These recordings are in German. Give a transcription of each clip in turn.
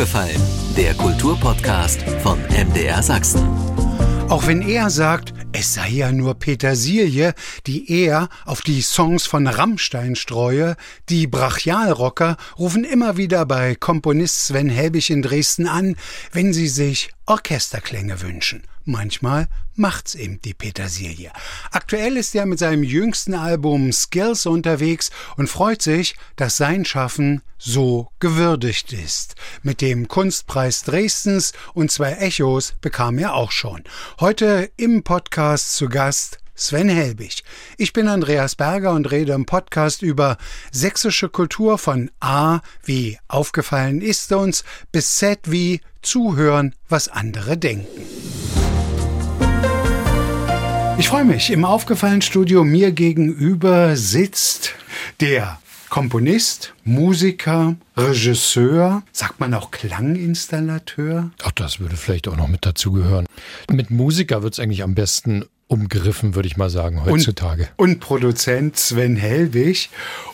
aufgefallen? Der Kulturpodcast von MDR Sachsen. Auch wenn er sagt, es sei ja nur Petersilie, die er auf die Songs von Rammstein streue, die Brachialrocker rufen immer wieder bei Komponist Sven Helbig in Dresden an, wenn sie sich Orchesterklänge wünschen. Manchmal macht's eben die Petersilie. Aktuell ist er mit seinem jüngsten Album Skills unterwegs und freut sich, dass sein Schaffen so gewürdigt ist. Mit dem Kunstpreis Dresdens und zwei Echos bekam er auch schon. Heute im Podcast zu Gast Sven Helbig. Ich bin Andreas Berger und rede im Podcast über sächsische Kultur von A wie aufgefallen ist uns bis Z wie zuhören, was andere denken. Ich freue mich. Im aufgefallen Studio mir gegenüber sitzt der Komponist, Musiker, Regisseur, sagt man auch Klanginstallateur? Ach, das würde vielleicht auch noch mit dazugehören. Mit Musiker wird es eigentlich am besten umgriffen, würde ich mal sagen, heutzutage. Und, und, Produzent Sven Hellwig.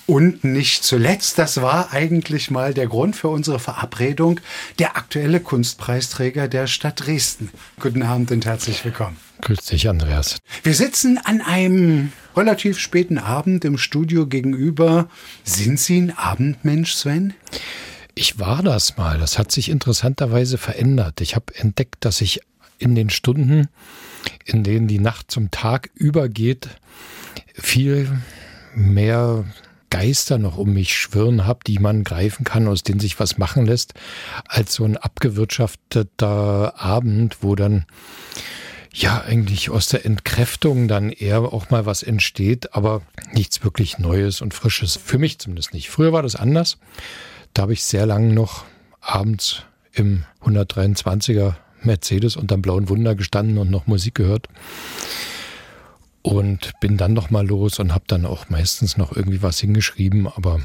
Und nicht zuletzt, das war eigentlich mal der Grund für unsere Verabredung, der aktuelle Kunstpreisträger der Stadt Dresden. Guten Abend und herzlich willkommen. Grüß dich, Andreas. Wir sitzen an einem relativ späten Abend im Studio gegenüber. Sind Sie ein Abendmensch, Sven? Ich war das mal. Das hat sich interessanterweise verändert. Ich habe entdeckt, dass ich in den Stunden, in denen die Nacht zum Tag übergeht, viel mehr Geister noch um mich schwirren habe, die man greifen kann, aus denen sich was machen lässt, als so ein abgewirtschafteter Abend, wo dann ja eigentlich aus der Entkräftung dann eher auch mal was entsteht, aber nichts wirklich Neues und Frisches. Für mich zumindest nicht. Früher war das anders. Da habe ich sehr lange noch abends im 123er Mercedes unterm blauen Wunder gestanden und noch Musik gehört. Und bin dann noch mal los und habe dann auch meistens noch irgendwie was hingeschrieben, aber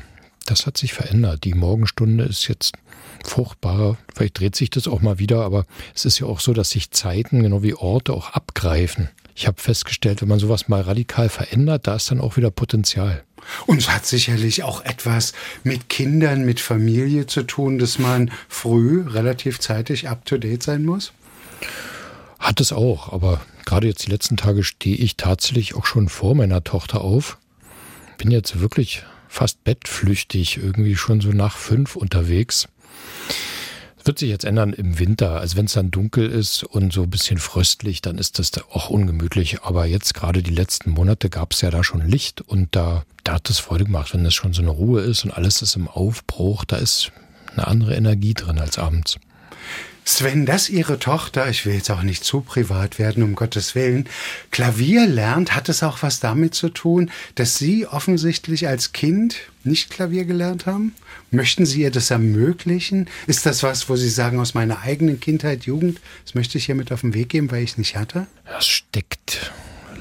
das hat sich verändert. Die Morgenstunde ist jetzt fruchtbarer. Vielleicht dreht sich das auch mal wieder, aber es ist ja auch so, dass sich Zeiten, genau wie Orte, auch abgreifen. Ich habe festgestellt, wenn man sowas mal radikal verändert, da ist dann auch wieder Potenzial. Und es hat sicherlich auch etwas mit Kindern, mit Familie zu tun, dass man früh, relativ zeitig up-to-date sein muss? Hat es auch, aber gerade jetzt die letzten Tage stehe ich tatsächlich auch schon vor meiner Tochter auf. Bin jetzt wirklich fast bettflüchtig, irgendwie schon so nach fünf unterwegs. Wird sich jetzt ändern im Winter. Also wenn es dann dunkel ist und so ein bisschen fröstlich, dann ist das auch ungemütlich. Aber jetzt gerade die letzten Monate gab es ja da schon Licht und da, da hat es Freude gemacht, wenn es schon so eine Ruhe ist und alles ist im Aufbruch. Da ist eine andere Energie drin als abends. Sven, dass Ihre Tochter, ich will jetzt auch nicht zu privat werden, um Gottes Willen, Klavier lernt, hat es auch was damit zu tun, dass Sie offensichtlich als Kind nicht Klavier gelernt haben? Möchten Sie ihr das ermöglichen? Ist das was, wo Sie sagen, aus meiner eigenen Kindheit, Jugend, das möchte ich hier mit auf den Weg geben, weil ich es nicht hatte? Es steckt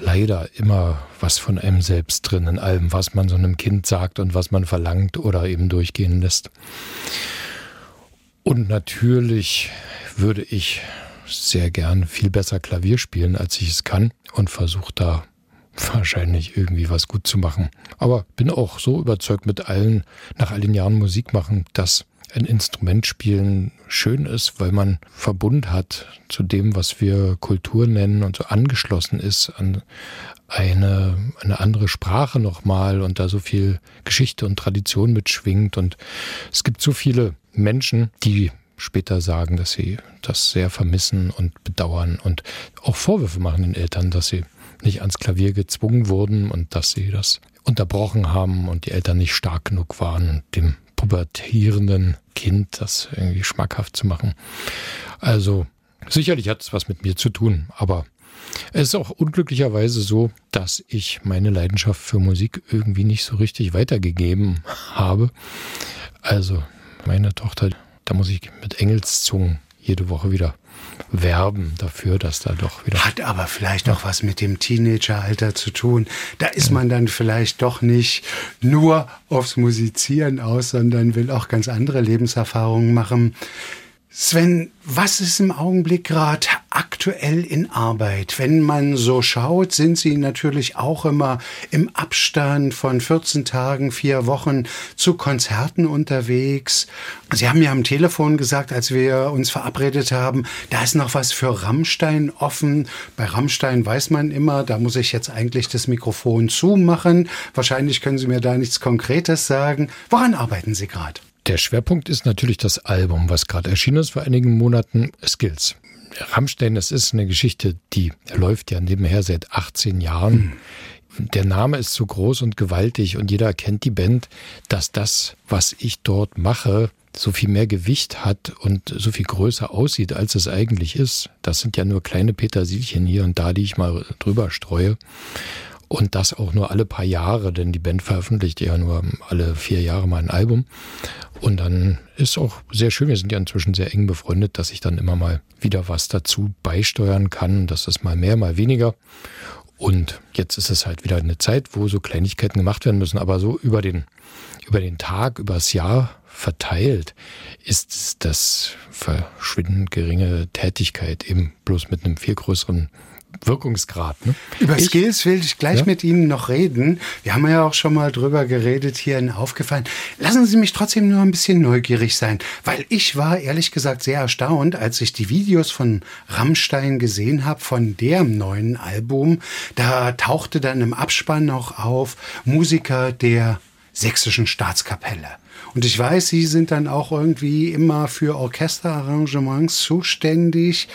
leider immer was von einem selbst drin, in allem, was man so einem Kind sagt und was man verlangt oder eben durchgehen lässt. Und natürlich würde ich sehr gern viel besser Klavier spielen, als ich es kann und versuche da wahrscheinlich irgendwie was gut zu machen. Aber bin auch so überzeugt mit allen, nach all den Jahren Musik machen, dass ein Instrument spielen schön ist, weil man Verbund hat zu dem, was wir Kultur nennen und so angeschlossen ist an eine, eine andere Sprache nochmal und da so viel Geschichte und Tradition mitschwingt. Und es gibt so viele Menschen, die später sagen, dass sie das sehr vermissen und bedauern und auch Vorwürfe machen den Eltern, dass sie nicht ans Klavier gezwungen wurden und dass sie das unterbrochen haben und die Eltern nicht stark genug waren, dem pubertierenden Kind das irgendwie schmackhaft zu machen. Also sicherlich hat es was mit mir zu tun, aber es ist auch unglücklicherweise so, dass ich meine Leidenschaft für Musik irgendwie nicht so richtig weitergegeben habe. Also meine Tochter, da muss ich mit Engelszungen jede Woche wieder werben dafür, dass da doch wieder. Hat aber vielleicht auch was mit dem Teenageralter zu tun. Da ist man dann vielleicht doch nicht nur aufs Musizieren aus, sondern will auch ganz andere Lebenserfahrungen machen. Sven, was ist im Augenblick gerade aktuell in Arbeit? Wenn man so schaut, sind Sie natürlich auch immer im Abstand von 14 Tagen, vier Wochen zu Konzerten unterwegs. Sie haben ja am Telefon gesagt, als wir uns verabredet haben, da ist noch was für Rammstein offen. Bei Rammstein weiß man immer, da muss ich jetzt eigentlich das Mikrofon zumachen. Wahrscheinlich können Sie mir da nichts Konkretes sagen. Woran arbeiten Sie gerade? Der Schwerpunkt ist natürlich das Album, was gerade erschienen ist vor einigen Monaten, Skills. Rammstein, das ist eine Geschichte, die läuft ja nebenher seit 18 Jahren. Der Name ist so groß und gewaltig und jeder kennt die Band, dass das, was ich dort mache, so viel mehr Gewicht hat und so viel größer aussieht, als es eigentlich ist. Das sind ja nur kleine Petersilchen hier und da, die ich mal drüber streue. Und das auch nur alle paar Jahre, denn die Band veröffentlicht ja nur alle vier Jahre mal ein Album. Und dann ist auch sehr schön, wir sind ja inzwischen sehr eng befreundet, dass ich dann immer mal wieder was dazu beisteuern kann. Das ist mal mehr, mal weniger. Und jetzt ist es halt wieder eine Zeit, wo so Kleinigkeiten gemacht werden müssen. Aber so über den, über den Tag, übers Jahr verteilt, ist das verschwindend geringe Tätigkeit eben bloß mit einem viel größeren Wirkungsgrad. Ne? Über ich, Skills will ich gleich ja? mit Ihnen noch reden. Wir haben ja auch schon mal drüber geredet hier in Aufgefallen. Lassen Sie mich trotzdem nur ein bisschen neugierig sein, weil ich war ehrlich gesagt sehr erstaunt, als ich die Videos von Rammstein gesehen habe, von dem neuen Album. Da tauchte dann im Abspann noch auf Musiker der sächsischen Staatskapelle. Und ich weiß, Sie sind dann auch irgendwie immer für Orchesterarrangements zuständig.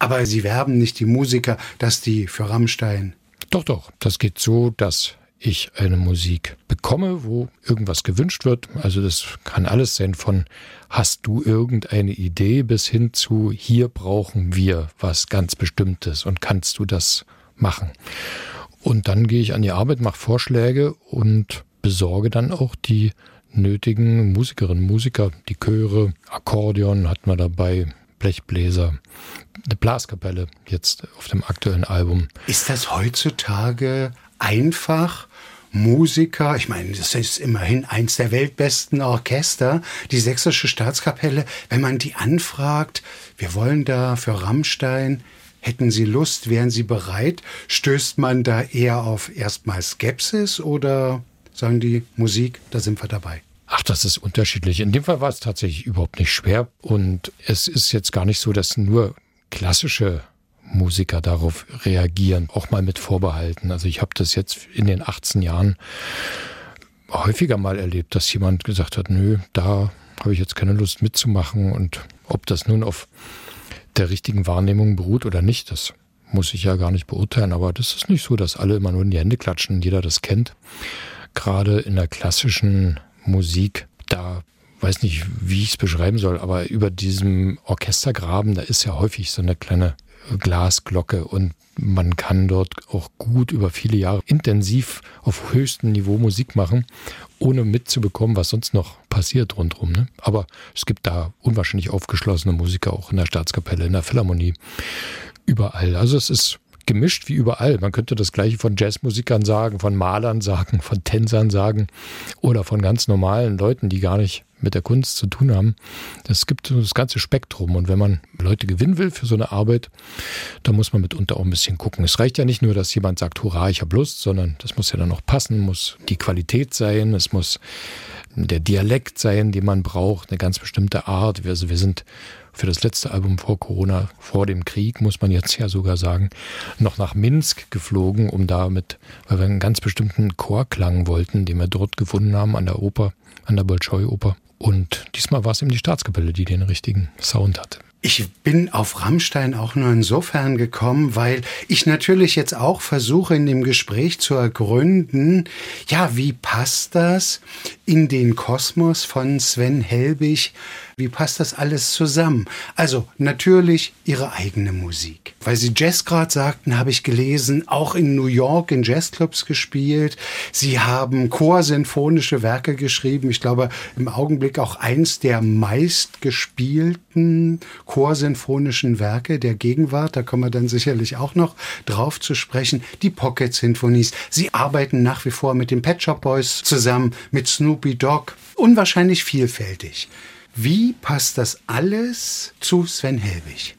Aber Sie werben nicht die Musiker, dass die für Rammstein. Doch, doch. Das geht so, dass ich eine Musik bekomme, wo irgendwas gewünscht wird. Also das kann alles sein von hast du irgendeine Idee bis hin zu hier brauchen wir was ganz Bestimmtes und kannst du das machen. Und dann gehe ich an die Arbeit, mache Vorschläge und besorge dann auch die nötigen Musikerinnen, Musiker, die Chöre, Akkordeon hat man dabei, Blechbläser, eine Blaskapelle jetzt auf dem aktuellen Album. Ist das heutzutage einfach? Musiker, ich meine, das ist immerhin eins der weltbesten Orchester, die Sächsische Staatskapelle, wenn man die anfragt, wir wollen da für Rammstein, hätten Sie Lust, wären Sie bereit, stößt man da eher auf erstmal Skepsis oder sagen die Musik, da sind wir dabei? Ach, das ist unterschiedlich. In dem Fall war es tatsächlich überhaupt nicht schwer. Und es ist jetzt gar nicht so, dass nur klassische Musiker darauf reagieren, auch mal mit Vorbehalten. Also ich habe das jetzt in den 18 Jahren häufiger mal erlebt, dass jemand gesagt hat, nö, da habe ich jetzt keine Lust mitzumachen. Und ob das nun auf der richtigen Wahrnehmung beruht oder nicht, das muss ich ja gar nicht beurteilen. Aber das ist nicht so, dass alle immer nur in die Hände klatschen, jeder das kennt. Gerade in der klassischen Musik, da weiß nicht, wie ich es beschreiben soll, aber über diesem Orchestergraben, da ist ja häufig so eine kleine Glasglocke und man kann dort auch gut über viele Jahre intensiv auf höchstem Niveau Musik machen, ohne mitzubekommen, was sonst noch passiert rundherum. Ne? Aber es gibt da unwahrscheinlich aufgeschlossene Musiker auch in der Staatskapelle, in der Philharmonie, überall. Also es ist gemischt wie überall. Man könnte das gleiche von Jazzmusikern sagen, von Malern sagen, von Tänzern sagen oder von ganz normalen Leuten, die gar nicht mit der Kunst zu tun haben. Es gibt das ganze Spektrum. Und wenn man Leute gewinnen will für so eine Arbeit, dann muss man mitunter auch ein bisschen gucken. Es reicht ja nicht nur, dass jemand sagt, hurra, ich habe Lust, sondern das muss ja dann auch passen, muss die Qualität sein, es muss der Dialekt sein, den man braucht, eine ganz bestimmte Art. Also wir sind für das letzte Album vor Corona, vor dem Krieg, muss man jetzt ja sogar sagen, noch nach Minsk geflogen, um damit, weil wir einen ganz bestimmten Chorklang wollten, den wir dort gefunden haben an der Oper, an der Bolschoi-Oper. Und diesmal war es eben die Staatskapelle, die den richtigen Sound hatte. Ich bin auf Rammstein auch nur insofern gekommen, weil ich natürlich jetzt auch versuche, in dem Gespräch zu ergründen, ja, wie passt das in den Kosmos von Sven Helbig? Wie passt das alles zusammen? Also natürlich ihre eigene Musik. Weil sie Jazz gerade sagten, habe ich gelesen, auch in New York in Jazzclubs gespielt. Sie haben chorsinfonische Werke geschrieben. Ich glaube, im Augenblick auch eins der meistgespielten chorsinfonischen Werke der Gegenwart. Da kommen wir dann sicherlich auch noch drauf zu sprechen. Die Pocket Sinfonies. Sie arbeiten nach wie vor mit den Pet Shop Boys zusammen, mit Snoopy Dogg. Unwahrscheinlich vielfältig. Wie passt das alles zu Sven Helbig?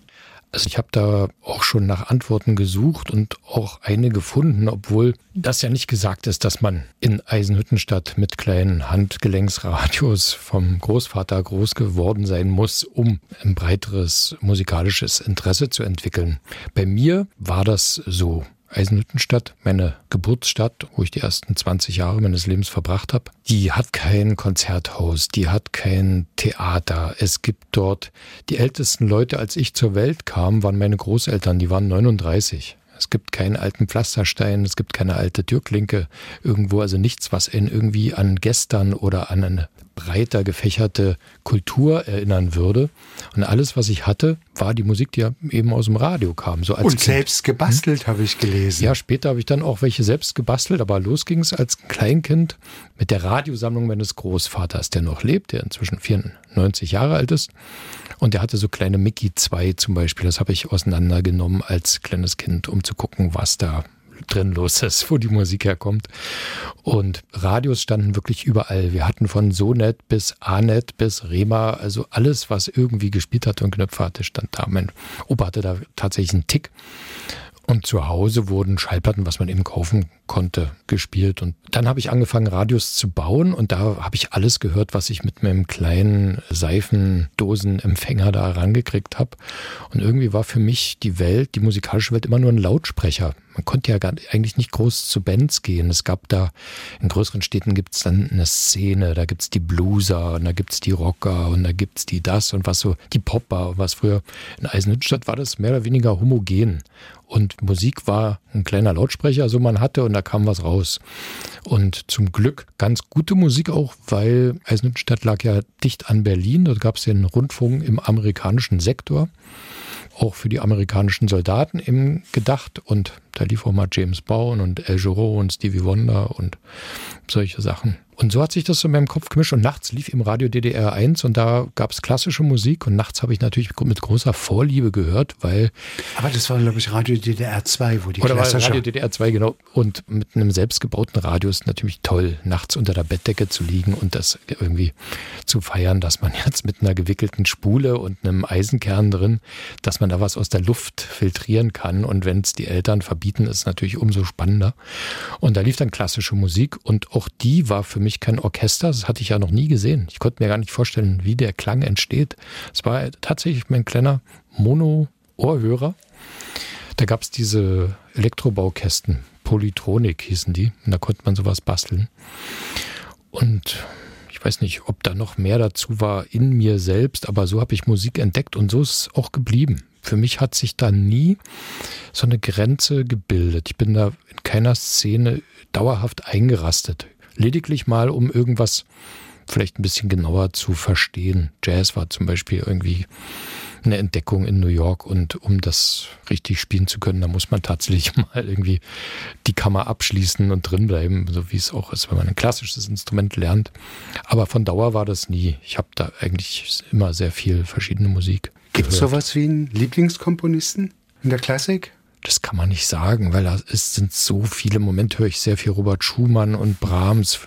Also ich habe da auch schon nach Antworten gesucht und auch eine gefunden, obwohl das ja nicht gesagt ist, dass man in Eisenhüttenstadt mit kleinen Handgelenksradios vom Großvater groß geworden sein muss, um ein breiteres musikalisches Interesse zu entwickeln. Bei mir war das so. Eisenhüttenstadt, meine Geburtsstadt, wo ich die ersten 20 Jahre meines Lebens verbracht habe, die hat kein Konzerthaus, die hat kein Theater. Es gibt dort die ältesten Leute, als ich zur Welt kam, waren meine Großeltern, die waren 39. Es gibt keinen alten Pflasterstein, es gibt keine alte Türklinke irgendwo, also nichts, was ihn irgendwie an gestern oder an breiter gefächerte Kultur erinnern würde. Und alles, was ich hatte, war die Musik, die eben aus dem Radio kam. So als Und kind. selbst gebastelt, hm? habe ich gelesen. Ja, später habe ich dann auch welche selbst gebastelt, aber los ging es als Kleinkind mit der Radiosammlung meines Großvaters, der noch lebt, der inzwischen 94 Jahre alt ist. Und der hatte so kleine Mickey 2 zum Beispiel. Das habe ich auseinandergenommen als kleines Kind, um zu gucken, was da drin los ist, wo die Musik herkommt. Und Radios standen wirklich überall. Wir hatten von Sonet bis Anet bis Rema, also alles, was irgendwie gespielt hat und Knöpfe hatte, stand da. Mein Opa hatte da tatsächlich einen Tick. Und zu Hause wurden Schallplatten, was man eben kaufen konnte, gespielt. Und dann habe ich angefangen, Radios zu bauen und da habe ich alles gehört, was ich mit meinem kleinen Seifendosenempfänger da rangekriegt habe. Und irgendwie war für mich die Welt, die musikalische Welt immer nur ein Lautsprecher. Man konnte ja gar, eigentlich nicht groß zu Bands gehen. Es gab da, in größeren Städten gibt es dann eine Szene, da gibt es die Blueser und da gibt es die Rocker und da gibt es die das und was so, die Popper, was früher in Eisenhüttenstadt war das mehr oder weniger homogen. Und Musik war ein kleiner Lautsprecher, so man hatte, und da kam was raus. Und zum Glück ganz gute Musik auch, weil Eisenhüttenstadt lag ja dicht an Berlin. Dort gab es den Rundfunk im amerikanischen Sektor auch für die amerikanischen Soldaten eben gedacht. Und da lief auch mal James Brown und El Giro und Stevie Wonder und solche Sachen. Und so hat sich das so in meinem Kopf gemischt. Und nachts lief im Radio DDR 1 und da gab es klassische Musik. Und nachts habe ich natürlich mit großer Vorliebe gehört, weil. Aber das war, glaube ich, Radio DDR 2, wo die Oder klassische. Radio DDR 2, genau. Und mit einem selbstgebauten Radio ist natürlich toll, nachts unter der Bettdecke zu liegen und das irgendwie zu feiern, dass man jetzt mit einer gewickelten Spule und einem Eisenkern drin, dass man da was aus der Luft filtrieren kann. Und wenn es die Eltern verbieten, ist es natürlich umso spannender. Und da lief dann klassische Musik und auch die war für mich kein Orchester. Das hatte ich ja noch nie gesehen. Ich konnte mir gar nicht vorstellen, wie der Klang entsteht. Es war tatsächlich mein kleiner Mono-Ohrhörer. Da gab es diese Elektrobaukästen, Polytronik hießen die. Und da konnte man sowas basteln. Und ich weiß nicht, ob da noch mehr dazu war in mir selbst, aber so habe ich Musik entdeckt und so ist es auch geblieben. Für mich hat sich da nie so eine Grenze gebildet. Ich bin da in keiner Szene dauerhaft eingerastet. Lediglich mal, um irgendwas vielleicht ein bisschen genauer zu verstehen. Jazz war zum Beispiel irgendwie eine Entdeckung in New York und um das richtig spielen zu können, da muss man tatsächlich mal irgendwie die Kammer abschließen und drinbleiben, so wie es auch ist, wenn man ein klassisches Instrument lernt. Aber von Dauer war das nie. Ich habe da eigentlich immer sehr viel verschiedene Musik. Gibt es sowas wie einen Lieblingskomponisten in der Klassik? Das kann man nicht sagen, weil es sind so viele Momente, höre ich sehr viel Robert Schumann und Brahms.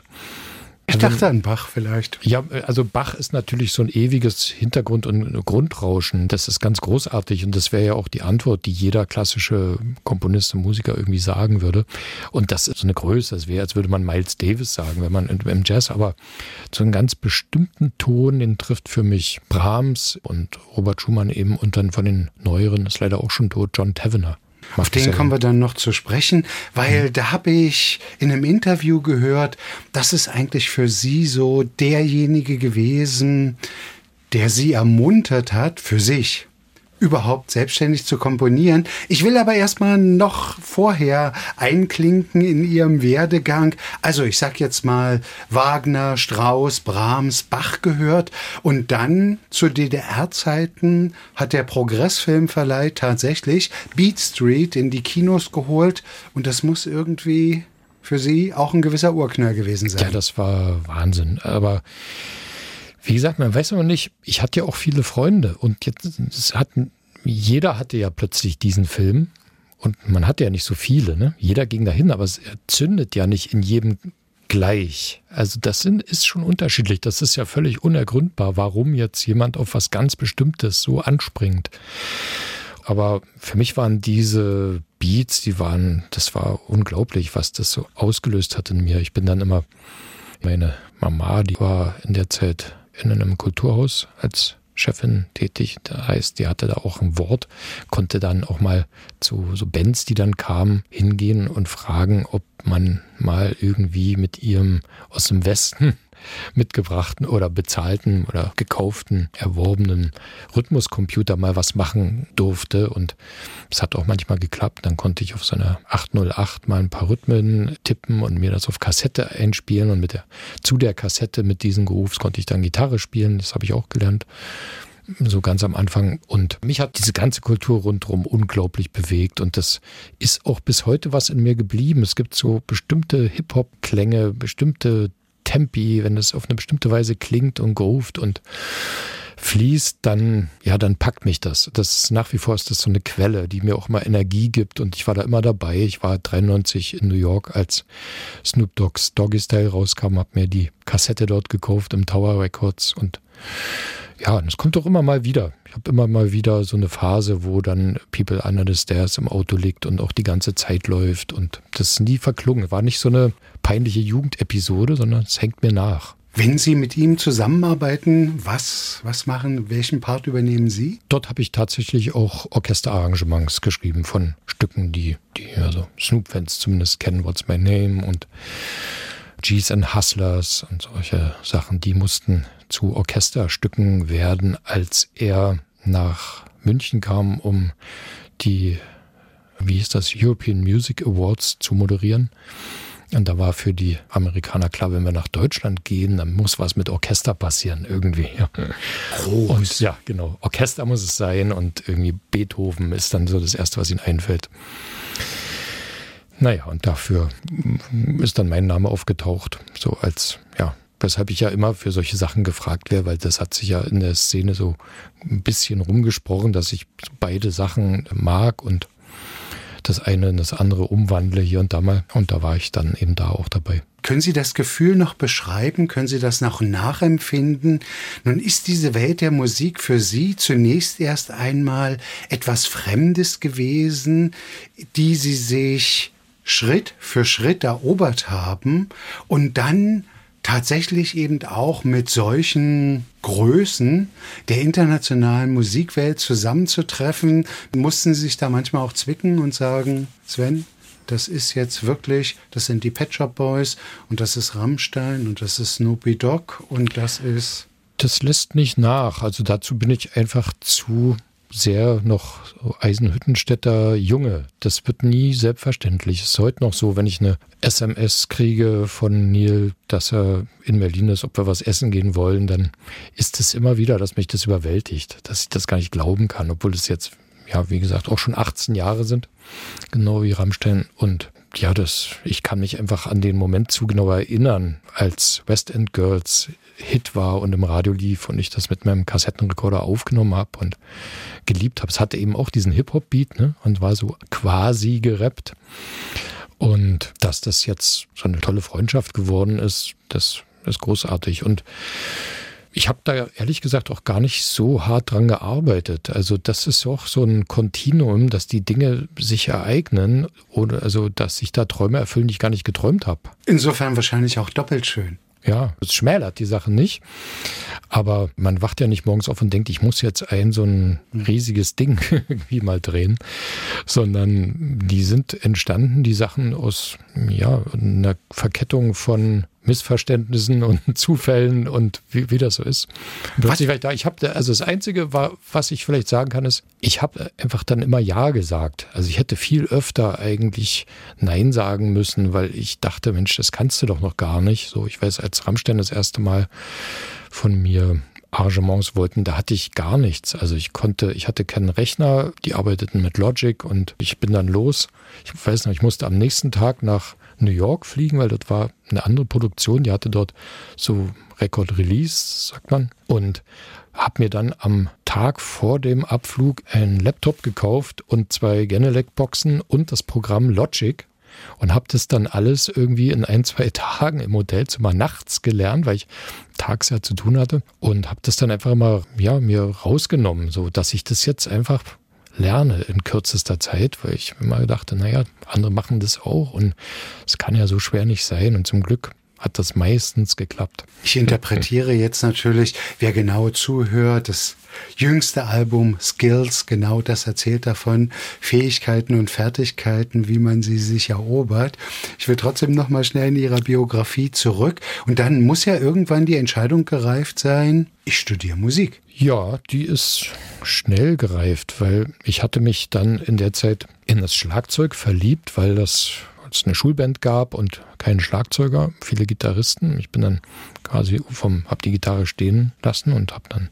Ich dachte an Bach vielleicht. Ja, also Bach ist natürlich so ein ewiges Hintergrund- und Grundrauschen. Das ist ganz großartig und das wäre ja auch die Antwort, die jeder klassische Komponist und Musiker irgendwie sagen würde. Und das ist so eine Größe. Das wäre, als würde man Miles Davis sagen, wenn man im Jazz, aber so einen ganz bestimmten Ton, den trifft für mich Brahms und Robert Schumann eben und dann von den neueren, ist leider auch schon tot, John Tavener. Auf den kommen wir dann noch zu sprechen, weil mhm. da habe ich in einem Interview gehört, das ist eigentlich für Sie so derjenige gewesen, der Sie ermuntert hat, für sich überhaupt selbstständig zu komponieren. Ich will aber erstmal noch vorher einklinken in ihrem Werdegang. Also ich sag jetzt mal Wagner, Strauss, Brahms, Bach gehört und dann zu DDR-Zeiten hat der Progressfilmverleih tatsächlich Beat Street in die Kinos geholt und das muss irgendwie für Sie auch ein gewisser Urknall gewesen sein. Ja, das war Wahnsinn. Aber wie gesagt, man weiß aber nicht, ich hatte ja auch viele Freunde und jetzt hatten, jeder hatte ja plötzlich diesen Film und man hatte ja nicht so viele, ne? Jeder ging dahin, aber es zündet ja nicht in jedem gleich. Also das sind, ist schon unterschiedlich. Das ist ja völlig unergründbar, warum jetzt jemand auf was ganz Bestimmtes so anspringt. Aber für mich waren diese Beats, die waren, das war unglaublich, was das so ausgelöst hat in mir. Ich bin dann immer, meine Mama, die war in der Zeit in einem Kulturhaus als Chefin tätig. Das heißt, die hatte da auch ein Wort, konnte dann auch mal zu so Bands, die dann kamen, hingehen und fragen, ob man mal irgendwie mit ihrem aus dem Westen mitgebrachten oder bezahlten oder gekauften, erworbenen Rhythmuscomputer mal was machen durfte. Und es hat auch manchmal geklappt. Dann konnte ich auf so einer 808 mal ein paar Rhythmen tippen und mir das auf Kassette einspielen. Und mit der, zu der Kassette mit diesen Grooves konnte ich dann Gitarre spielen. Das habe ich auch gelernt so ganz am Anfang. Und mich hat diese ganze Kultur rundherum unglaublich bewegt. Und das ist auch bis heute was in mir geblieben. Es gibt so bestimmte Hip-Hop-Klänge, bestimmte Tempi, wenn es auf eine bestimmte Weise klingt und groovt und fließt, dann, ja, dann packt mich das. Das nach wie vor ist das so eine Quelle, die mir auch mal Energie gibt und ich war da immer dabei. Ich war 93 in New York, als Snoop Dogg's Doggy Style rauskam, habe mir die Kassette dort gekauft im Tower Records und ja, und es kommt doch immer mal wieder. Ich habe immer mal wieder so eine Phase, wo dann People Under the Stairs im Auto liegt und auch die ganze Zeit läuft und das ist nie verklungen. War nicht so eine peinliche Jugendepisode, sondern es hängt mir nach. Wenn Sie mit ihm zusammenarbeiten, was, was machen, welchen Part übernehmen Sie? Dort habe ich tatsächlich auch Orchesterarrangements geschrieben von Stücken, die, die also Snoop-Fans zumindest kennen, What's My Name und G's and Hustlers und solche Sachen, die mussten zu Orchesterstücken werden, als er nach München kam, um die, wie hieß das, European Music Awards zu moderieren. Und da war für die Amerikaner klar, wenn wir nach Deutschland gehen, dann muss was mit Orchester passieren, irgendwie. Ja. Groß. Und ja, genau. Orchester muss es sein und irgendwie Beethoven ist dann so das Erste, was ihnen einfällt. Naja, und dafür ist dann mein Name aufgetaucht, so als, ja, weshalb ich ja immer für solche Sachen gefragt wäre, weil das hat sich ja in der Szene so ein bisschen rumgesprochen, dass ich beide Sachen mag und das eine in das andere umwandle hier und da mal. Und da war ich dann eben da auch dabei. Können Sie das Gefühl noch beschreiben? Können Sie das noch nachempfinden? Nun ist diese Welt der Musik für Sie zunächst erst einmal etwas Fremdes gewesen, die Sie sich Schritt für Schritt erobert haben und dann tatsächlich eben auch mit solchen Größen der internationalen Musikwelt zusammenzutreffen, mussten Sie sich da manchmal auch zwicken und sagen, Sven, das ist jetzt wirklich, das sind die Pet Shop Boys und das ist Rammstein und das ist Snoopy Dogg und das ist. Das lässt nicht nach. Also dazu bin ich einfach zu sehr noch Eisenhüttenstädter Junge. Das wird nie selbstverständlich. Es ist heute noch so, wenn ich eine SMS kriege von Neil, dass er in Berlin ist, ob wir was essen gehen wollen, dann ist es immer wieder, dass mich das überwältigt, dass ich das gar nicht glauben kann, obwohl es jetzt, ja, wie gesagt, auch schon 18 Jahre sind, genau wie Rammstein. Und ja, das, ich kann mich einfach an den Moment zu genau erinnern, als West End Girls Hit war und im Radio lief und ich das mit meinem Kassettenrekorder aufgenommen habe und geliebt habe. Es hatte eben auch diesen Hip-Hop-Beat ne, und war so quasi gerappt. Und dass das jetzt so eine tolle Freundschaft geworden ist, das ist großartig. Und ich habe da ehrlich gesagt auch gar nicht so hart dran gearbeitet. Also das ist auch so ein Kontinuum, dass die Dinge sich ereignen oder also dass sich da Träume erfüllen, die ich gar nicht geträumt habe. Insofern wahrscheinlich auch doppelt schön. Ja, es schmälert die Sache nicht. Aber man wacht ja nicht morgens auf und denkt, ich muss jetzt ein so ein riesiges Ding irgendwie mal drehen, sondern die sind entstanden, die Sachen aus ja, einer Verkettung von Missverständnissen und Zufällen und wie, wie das so ist. Was ich da, ich habe also das einzige war, was ich vielleicht sagen kann, ist, ich habe einfach dann immer ja gesagt. Also ich hätte viel öfter eigentlich nein sagen müssen, weil ich dachte, Mensch, das kannst du doch noch gar nicht. So, ich weiß, als Rammstein das erste Mal von mir Arrangements wollten, da hatte ich gar nichts. Also ich konnte, ich hatte keinen Rechner, die arbeiteten mit Logic und ich bin dann los. Ich weiß noch, ich musste am nächsten Tag nach New York fliegen, weil dort war eine andere Produktion, die hatte dort so Record Release, sagt man. Und habe mir dann am Tag vor dem Abflug einen Laptop gekauft und zwei Genelec-Boxen und das Programm Logic und habe das dann alles irgendwie in ein, zwei Tagen im Hotelzimmer nachts gelernt, weil ich tags ja zu tun hatte und habe das dann einfach mal ja mir rausgenommen, so dass ich das jetzt einfach lerne in kürzester Zeit, weil ich immer dachte, naja, andere machen das auch und es kann ja so schwer nicht sein. Und zum Glück hat das meistens geklappt. Ich interpretiere jetzt natürlich, wer genau zuhört, das jüngste Album Skills, genau das erzählt davon, Fähigkeiten und Fertigkeiten, wie man sie sich erobert. Ich will trotzdem noch mal schnell in ihrer Biografie zurück und dann muss ja irgendwann die Entscheidung gereift sein, ich studiere Musik. Ja, die ist schnell gereift, weil ich hatte mich dann in der Zeit in das Schlagzeug verliebt, weil das es eine Schulband gab und keinen Schlagzeuger, viele Gitarristen. Ich bin dann quasi vom, hab die Gitarre stehen lassen und habe dann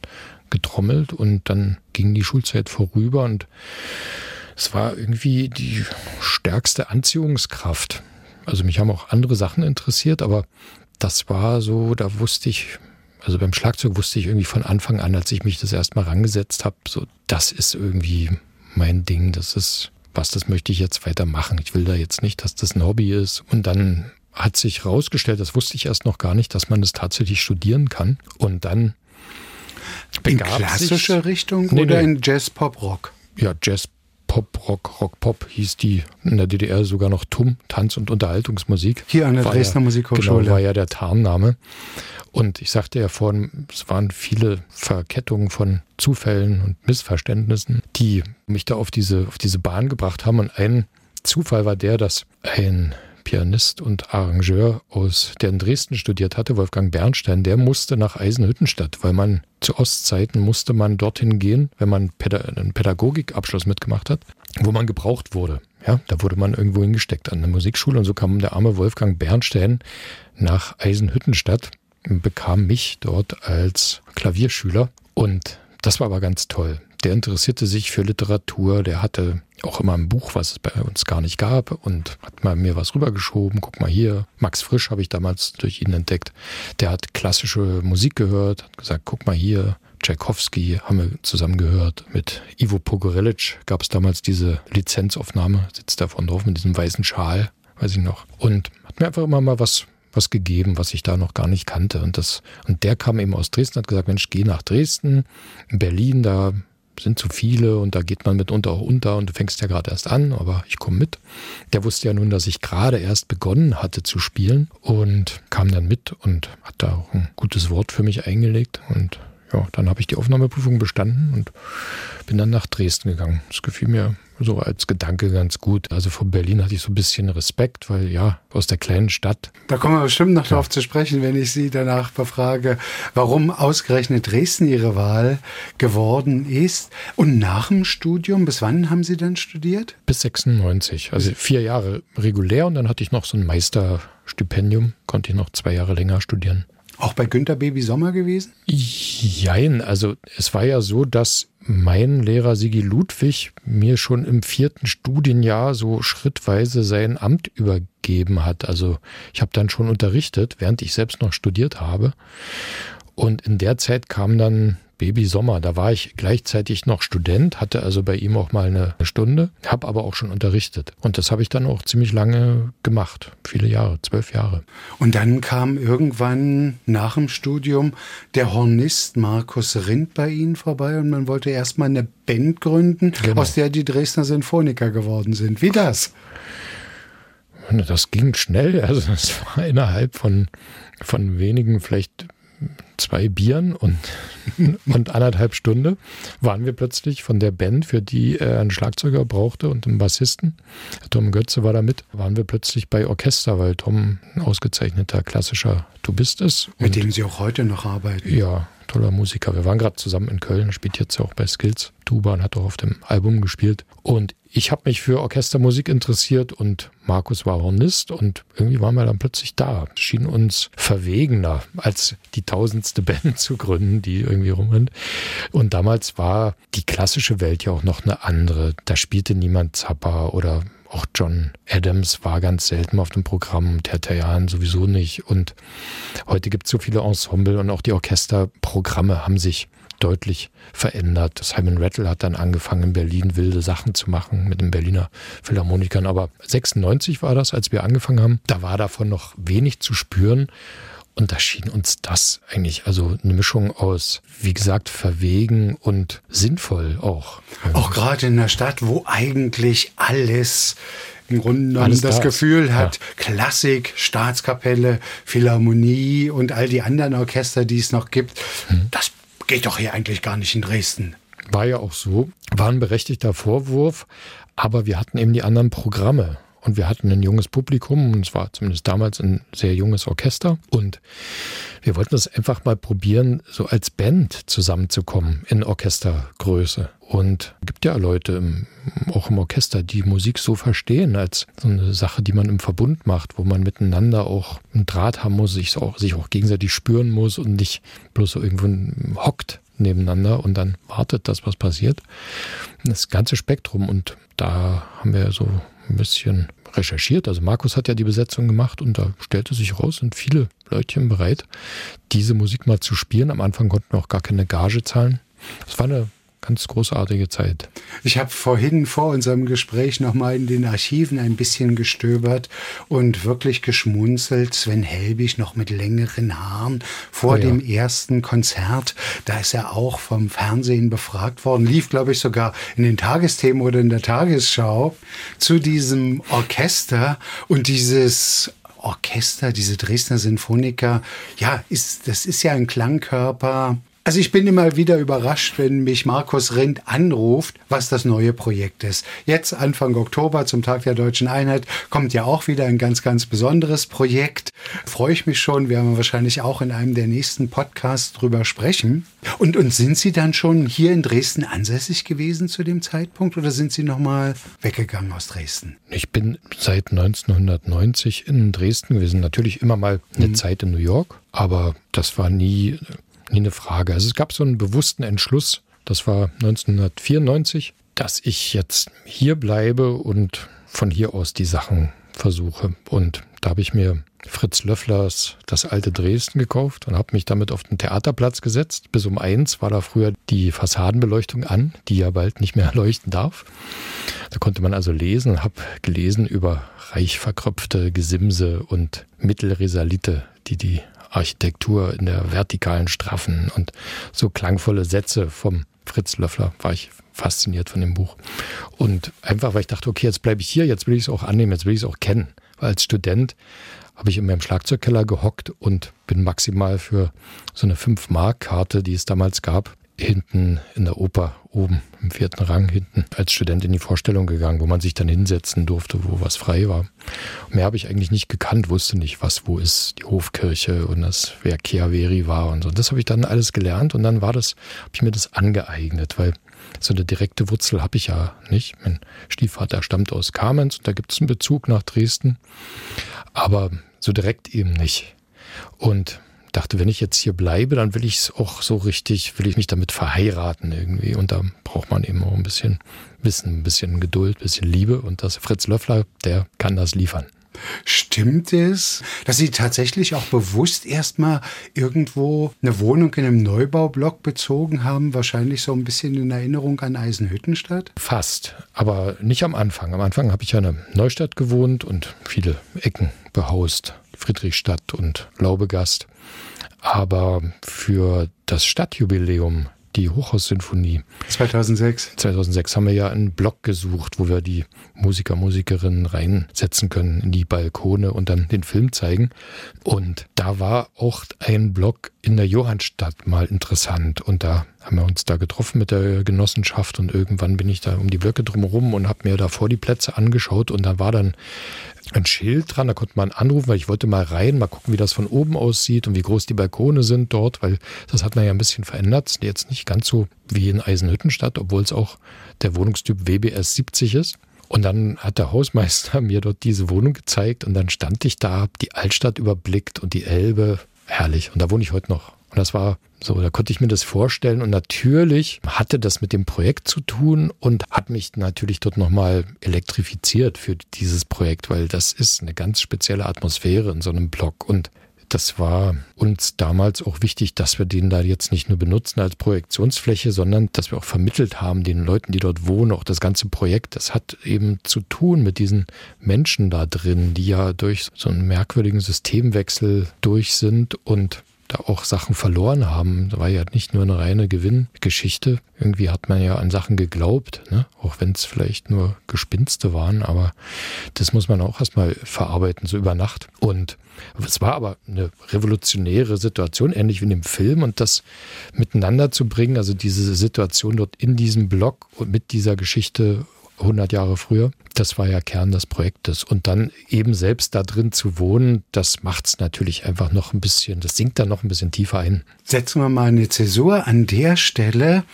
getrommelt und dann ging die Schulzeit vorüber und es war irgendwie die stärkste Anziehungskraft. Also mich haben auch andere Sachen interessiert, aber das war so, da wusste ich, also beim Schlagzeug wusste ich irgendwie von Anfang an, als ich mich das erstmal rangesetzt habe, so das ist irgendwie mein Ding, das ist was, das möchte ich jetzt weitermachen. Ich will da jetzt nicht, dass das ein Hobby ist. Und dann hat sich herausgestellt, das wusste ich erst noch gar nicht, dass man das tatsächlich studieren kann. Und dann in klassische sich, Richtung nee, oder nee. in Jazz, Pop, Rock? Ja, Jazz, Pop, Rock, Rock, Pop hieß die in der DDR sogar noch TUM, Tanz- und Unterhaltungsmusik. Hier an der war Dresdner ja, Musikhochschule. Genau, war ja der Tarnname. Und ich sagte ja vorhin, es waren viele Verkettungen von Zufällen und Missverständnissen, die mich da auf diese, auf diese Bahn gebracht haben. Und ein Zufall war der, dass ein Pianist und Arrangeur aus, der in Dresden studiert hatte, Wolfgang Bernstein, der musste nach Eisenhüttenstadt, weil man zu Ostzeiten musste man dorthin gehen, wenn man einen Pädagogikabschluss mitgemacht hat, wo man gebraucht wurde. Ja, da wurde man irgendwo hingesteckt an der Musikschule und so kam der arme Wolfgang Bernstein nach Eisenhüttenstadt, bekam mich dort als Klavierschüler und das war aber ganz toll. Der interessierte sich für Literatur, der hatte auch immer ein Buch, was es bei uns gar nicht gab und hat mal mir was rübergeschoben. Guck mal hier, Max Frisch habe ich damals durch ihn entdeckt. Der hat klassische Musik gehört, hat gesagt, guck mal hier, Tchaikovsky haben wir zusammen gehört. Mit Ivo Pogorelic gab es damals diese Lizenzaufnahme, sitzt da vorne drauf mit diesem weißen Schal, weiß ich noch. Und hat mir einfach immer mal was was gegeben, was ich da noch gar nicht kannte. Und das, und der kam eben aus Dresden, hat gesagt, Mensch, geh nach Dresden, in Berlin, da sind zu viele und da geht man mitunter auch unter und du fängst ja gerade erst an, aber ich komme mit. Der wusste ja nun, dass ich gerade erst begonnen hatte zu spielen und kam dann mit und hat da auch ein gutes Wort für mich eingelegt und ja, dann habe ich die Aufnahmeprüfung bestanden und bin dann nach Dresden gegangen. Das gefiel mir so als Gedanke ganz gut. Also von Berlin hatte ich so ein bisschen Respekt, weil ja, aus der kleinen Stadt. Da kommen wir bestimmt noch ja. darauf zu sprechen, wenn ich Sie danach befrage, warum ausgerechnet Dresden Ihre Wahl geworden ist. Und nach dem Studium, bis wann haben Sie dann studiert? Bis 96, also vier Jahre regulär und dann hatte ich noch so ein Meisterstipendium, konnte ich noch zwei Jahre länger studieren. Auch bei Günter Baby Sommer gewesen? Jein, also es war ja so, dass mein Lehrer Sigi Ludwig mir schon im vierten Studienjahr so schrittweise sein Amt übergeben hat. Also ich habe dann schon unterrichtet, während ich selbst noch studiert habe. Und in der Zeit kam dann Baby Sommer. Da war ich gleichzeitig noch Student, hatte also bei ihm auch mal eine Stunde, habe aber auch schon unterrichtet. Und das habe ich dann auch ziemlich lange gemacht, viele Jahre, zwölf Jahre. Und dann kam irgendwann nach dem Studium der Hornist Markus Rindt bei Ihnen vorbei und man wollte erstmal eine Band gründen, genau. aus der die Dresdner Sinfoniker geworden sind. Wie das? Das ging schnell. Also das war innerhalb von, von wenigen, vielleicht zwei Bieren und, und anderthalb Stunde waren wir plötzlich von der Band, für die er einen Schlagzeuger brauchte und einen Bassisten, Tom Götze war da mit, waren wir plötzlich bei Orchester, weil Tom ein ausgezeichneter klassischer Tubist ist. Mit dem Sie auch heute noch arbeiten. Ja, toller Musiker. Wir waren gerade zusammen in Köln, spielt jetzt auch bei Skills Tuba hat auch auf dem Album gespielt. Und ich habe mich für Orchestermusik interessiert und Markus war Hornist und irgendwie waren wir dann plötzlich da. Es schien uns verwegener, als die tausendste Band zu gründen, die irgendwie rumrennt. Und damals war die klassische Welt ja auch noch eine andere. Da spielte niemand Zappa oder auch John Adams war ganz selten auf dem Programm, Tertayan sowieso nicht. Und heute gibt es so viele Ensemble und auch die Orchesterprogramme haben sich deutlich verändert. Simon Rattle hat dann angefangen, in Berlin wilde Sachen zu machen mit den Berliner Philharmonikern. Aber 96 war das, als wir angefangen haben. Da war davon noch wenig zu spüren. Und da schien uns das eigentlich, also eine Mischung aus, wie gesagt, verwegen und sinnvoll auch. Auch gerade in der Stadt, wo eigentlich alles im Grunde genommen das da Gefühl hat, ja. Klassik, Staatskapelle, Philharmonie und all die anderen Orchester, die es noch gibt, hm. das geht doch hier eigentlich gar nicht in Dresden. War ja auch so, war ein berechtigter Vorwurf, aber wir hatten eben die anderen Programme. Und wir hatten ein junges Publikum und es war zumindest damals ein sehr junges Orchester. Und wir wollten es einfach mal probieren, so als Band zusammenzukommen in Orchestergröße. Und es gibt ja Leute im, auch im Orchester, die Musik so verstehen als so eine Sache, die man im Verbund macht, wo man miteinander auch einen Draht haben muss, sich auch, sich auch gegenseitig spüren muss und nicht bloß so irgendwo hockt nebeneinander und dann wartet, dass was passiert. Das ganze Spektrum und da haben wir so ein bisschen recherchiert. Also Markus hat ja die Besetzung gemacht und da stellte sich raus, sind viele Leutchen bereit, diese Musik mal zu spielen. Am Anfang konnten wir auch gar keine Gage zahlen. Es war eine ganz großartige Zeit. Ich habe vorhin vor unserem Gespräch nochmal in den Archiven ein bisschen gestöbert und wirklich geschmunzelt. Sven Helbig noch mit längeren Haaren vor oh ja. dem ersten Konzert. Da ist er auch vom Fernsehen befragt worden. Lief, glaube ich, sogar in den Tagesthemen oder in der Tagesschau zu diesem Orchester und dieses Orchester, diese Dresdner Sinfoniker, ja, ist, das ist ja ein Klangkörper also ich bin immer wieder überrascht, wenn mich Markus Rindt anruft, was das neue Projekt ist. Jetzt Anfang Oktober zum Tag der deutschen Einheit kommt ja auch wieder ein ganz, ganz besonderes Projekt. Freue ich mich schon. Wir werden wahrscheinlich auch in einem der nächsten Podcasts drüber sprechen. Und, und sind Sie dann schon hier in Dresden ansässig gewesen zu dem Zeitpunkt oder sind Sie nochmal weggegangen aus Dresden? Ich bin seit 1990 in Dresden gewesen. Natürlich immer mal eine hm. Zeit in New York, aber das war nie nie eine Frage. Also es gab so einen bewussten Entschluss, das war 1994, dass ich jetzt hier bleibe und von hier aus die Sachen versuche. Und da habe ich mir Fritz Löfflers Das alte Dresden gekauft und habe mich damit auf den Theaterplatz gesetzt. Bis um eins war da früher die Fassadenbeleuchtung an, die ja bald nicht mehr leuchten darf. Da konnte man also lesen und habe gelesen über reich verkröpfte Gesimse und Mittelresalite, die die Architektur in der vertikalen Straffen und so klangvolle Sätze vom Fritz Löffler war ich fasziniert von dem Buch. Und einfach, weil ich dachte, okay, jetzt bleibe ich hier, jetzt will ich es auch annehmen, jetzt will ich es auch kennen. Weil als Student habe ich in meinem Schlagzeugkeller gehockt und bin maximal für so eine 5-Mark-Karte, die es damals gab, hinten in der Oper oben im vierten Rang hinten als Student in die Vorstellung gegangen, wo man sich dann hinsetzen durfte, wo was frei war. Mehr habe ich eigentlich nicht gekannt, wusste nicht, was wo ist, die Hofkirche und das, wer Chiaveri war und so. Das habe ich dann alles gelernt und dann war das, habe ich mir das angeeignet, weil so eine direkte Wurzel habe ich ja nicht. Mein Stiefvater stammt aus Kamenz und da gibt es einen Bezug nach Dresden, aber so direkt eben nicht. Und dachte, wenn ich jetzt hier bleibe, dann will ich es auch so richtig, will ich mich damit verheiraten irgendwie. Und da braucht man eben auch ein bisschen Wissen, ein bisschen Geduld, ein bisschen Liebe. Und das Fritz Löffler, der kann das liefern. Stimmt es, dass Sie tatsächlich auch bewusst erstmal irgendwo eine Wohnung in einem Neubaublock bezogen haben? Wahrscheinlich so ein bisschen in Erinnerung an Eisenhüttenstadt? Fast, aber nicht am Anfang. Am Anfang habe ich ja in einer Neustadt gewohnt und viele Ecken behaust. Friedrichstadt und Laubegast. Aber für das Stadtjubiläum, die Hochhaussinfonie. 2006. 2006 haben wir ja einen Block gesucht, wo wir die Musiker, Musikerinnen reinsetzen können in die Balkone und dann den Film zeigen. Und da war auch ein Block in der Johannstadt mal interessant. Und da haben wir uns da getroffen mit der Genossenschaft und irgendwann bin ich da um die Blöcke drumherum und habe mir davor die Plätze angeschaut und da war dann ein Schild dran, da konnte man anrufen, weil ich wollte mal rein, mal gucken, wie das von oben aussieht und wie groß die Balkone sind dort, weil das hat man ja ein bisschen verändert. Jetzt nicht ganz so wie in Eisenhüttenstadt, obwohl es auch der Wohnungstyp WBS 70 ist. Und dann hat der Hausmeister mir dort diese Wohnung gezeigt und dann stand ich da, die Altstadt überblickt und die Elbe. Herrlich. Und da wohne ich heute noch. Und das war so, da konnte ich mir das vorstellen. Und natürlich hatte das mit dem Projekt zu tun und hat mich natürlich dort nochmal elektrifiziert für dieses Projekt, weil das ist eine ganz spezielle Atmosphäre in so einem Block. Und das war uns damals auch wichtig, dass wir den da jetzt nicht nur benutzen als Projektionsfläche, sondern dass wir auch vermittelt haben den Leuten, die dort wohnen, auch das ganze Projekt. Das hat eben zu tun mit diesen Menschen da drin, die ja durch so einen merkwürdigen Systemwechsel durch sind und da auch Sachen verloren haben. Das war ja nicht nur eine reine Gewinngeschichte. Irgendwie hat man ja an Sachen geglaubt, ne? auch wenn es vielleicht nur Gespinste waren, aber das muss man auch erstmal verarbeiten, so über Nacht. Und es war aber eine revolutionäre Situation, ähnlich wie in dem Film, und das miteinander zu bringen, also diese Situation dort in diesem Block und mit dieser Geschichte 100 Jahre früher. Das war ja Kern des Projektes. Und dann eben selbst da drin zu wohnen, das macht es natürlich einfach noch ein bisschen, das sinkt dann noch ein bisschen tiefer ein. Setzen wir mal eine Zäsur an der Stelle.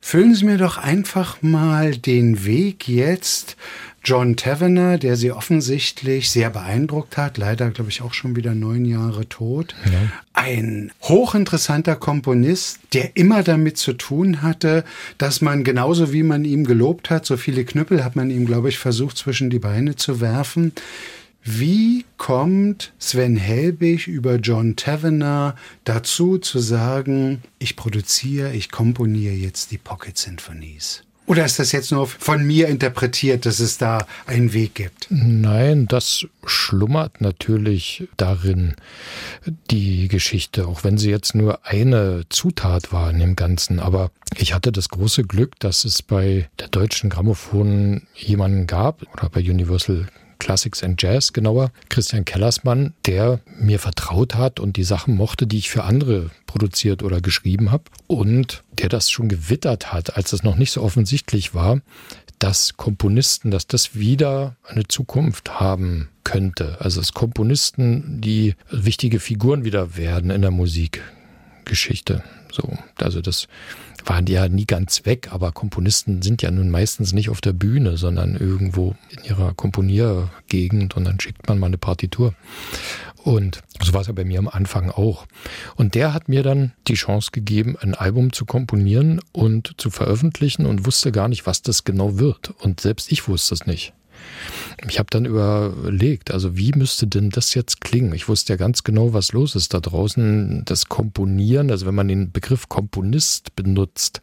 Füllen Sie mir doch einfach mal den Weg jetzt John Tavener, der sie offensichtlich sehr beeindruckt hat, leider glaube ich auch schon wieder neun Jahre tot. Ja. Ein hochinteressanter Komponist, der immer damit zu tun hatte, dass man genauso wie man ihm gelobt hat, so viele Knüppel hat man ihm, glaube ich, versucht zwischen die Beine zu werfen. Wie kommt Sven Helbig über John Tavener dazu zu sagen, ich produziere, ich komponiere jetzt die Pocket Symphonies? Oder ist das jetzt nur von mir interpretiert, dass es da einen Weg gibt? Nein, das schlummert natürlich darin, die Geschichte, auch wenn sie jetzt nur eine Zutat war in dem Ganzen. Aber ich hatte das große Glück, dass es bei der deutschen Grammophon jemanden gab, oder bei Universal Classics and Jazz genauer, Christian Kellersmann, der mir vertraut hat und die Sachen mochte, die ich für andere produziert oder geschrieben habe und der das schon gewittert hat, als es noch nicht so offensichtlich war, dass Komponisten, dass das wieder eine Zukunft haben könnte. Also dass Komponisten, die wichtige Figuren wieder werden in der Musikgeschichte. So, also das waren ja nie ganz weg, aber Komponisten sind ja nun meistens nicht auf der Bühne, sondern irgendwo in ihrer Komponiergegend und dann schickt man mal eine Partitur. Und so war es ja bei mir am Anfang auch. Und der hat mir dann die Chance gegeben, ein Album zu komponieren und zu veröffentlichen und wusste gar nicht, was das genau wird. Und selbst ich wusste es nicht. Ich habe dann überlegt, also wie müsste denn das jetzt klingen? Ich wusste ja ganz genau, was los ist da draußen. Das Komponieren, also wenn man den Begriff Komponist benutzt,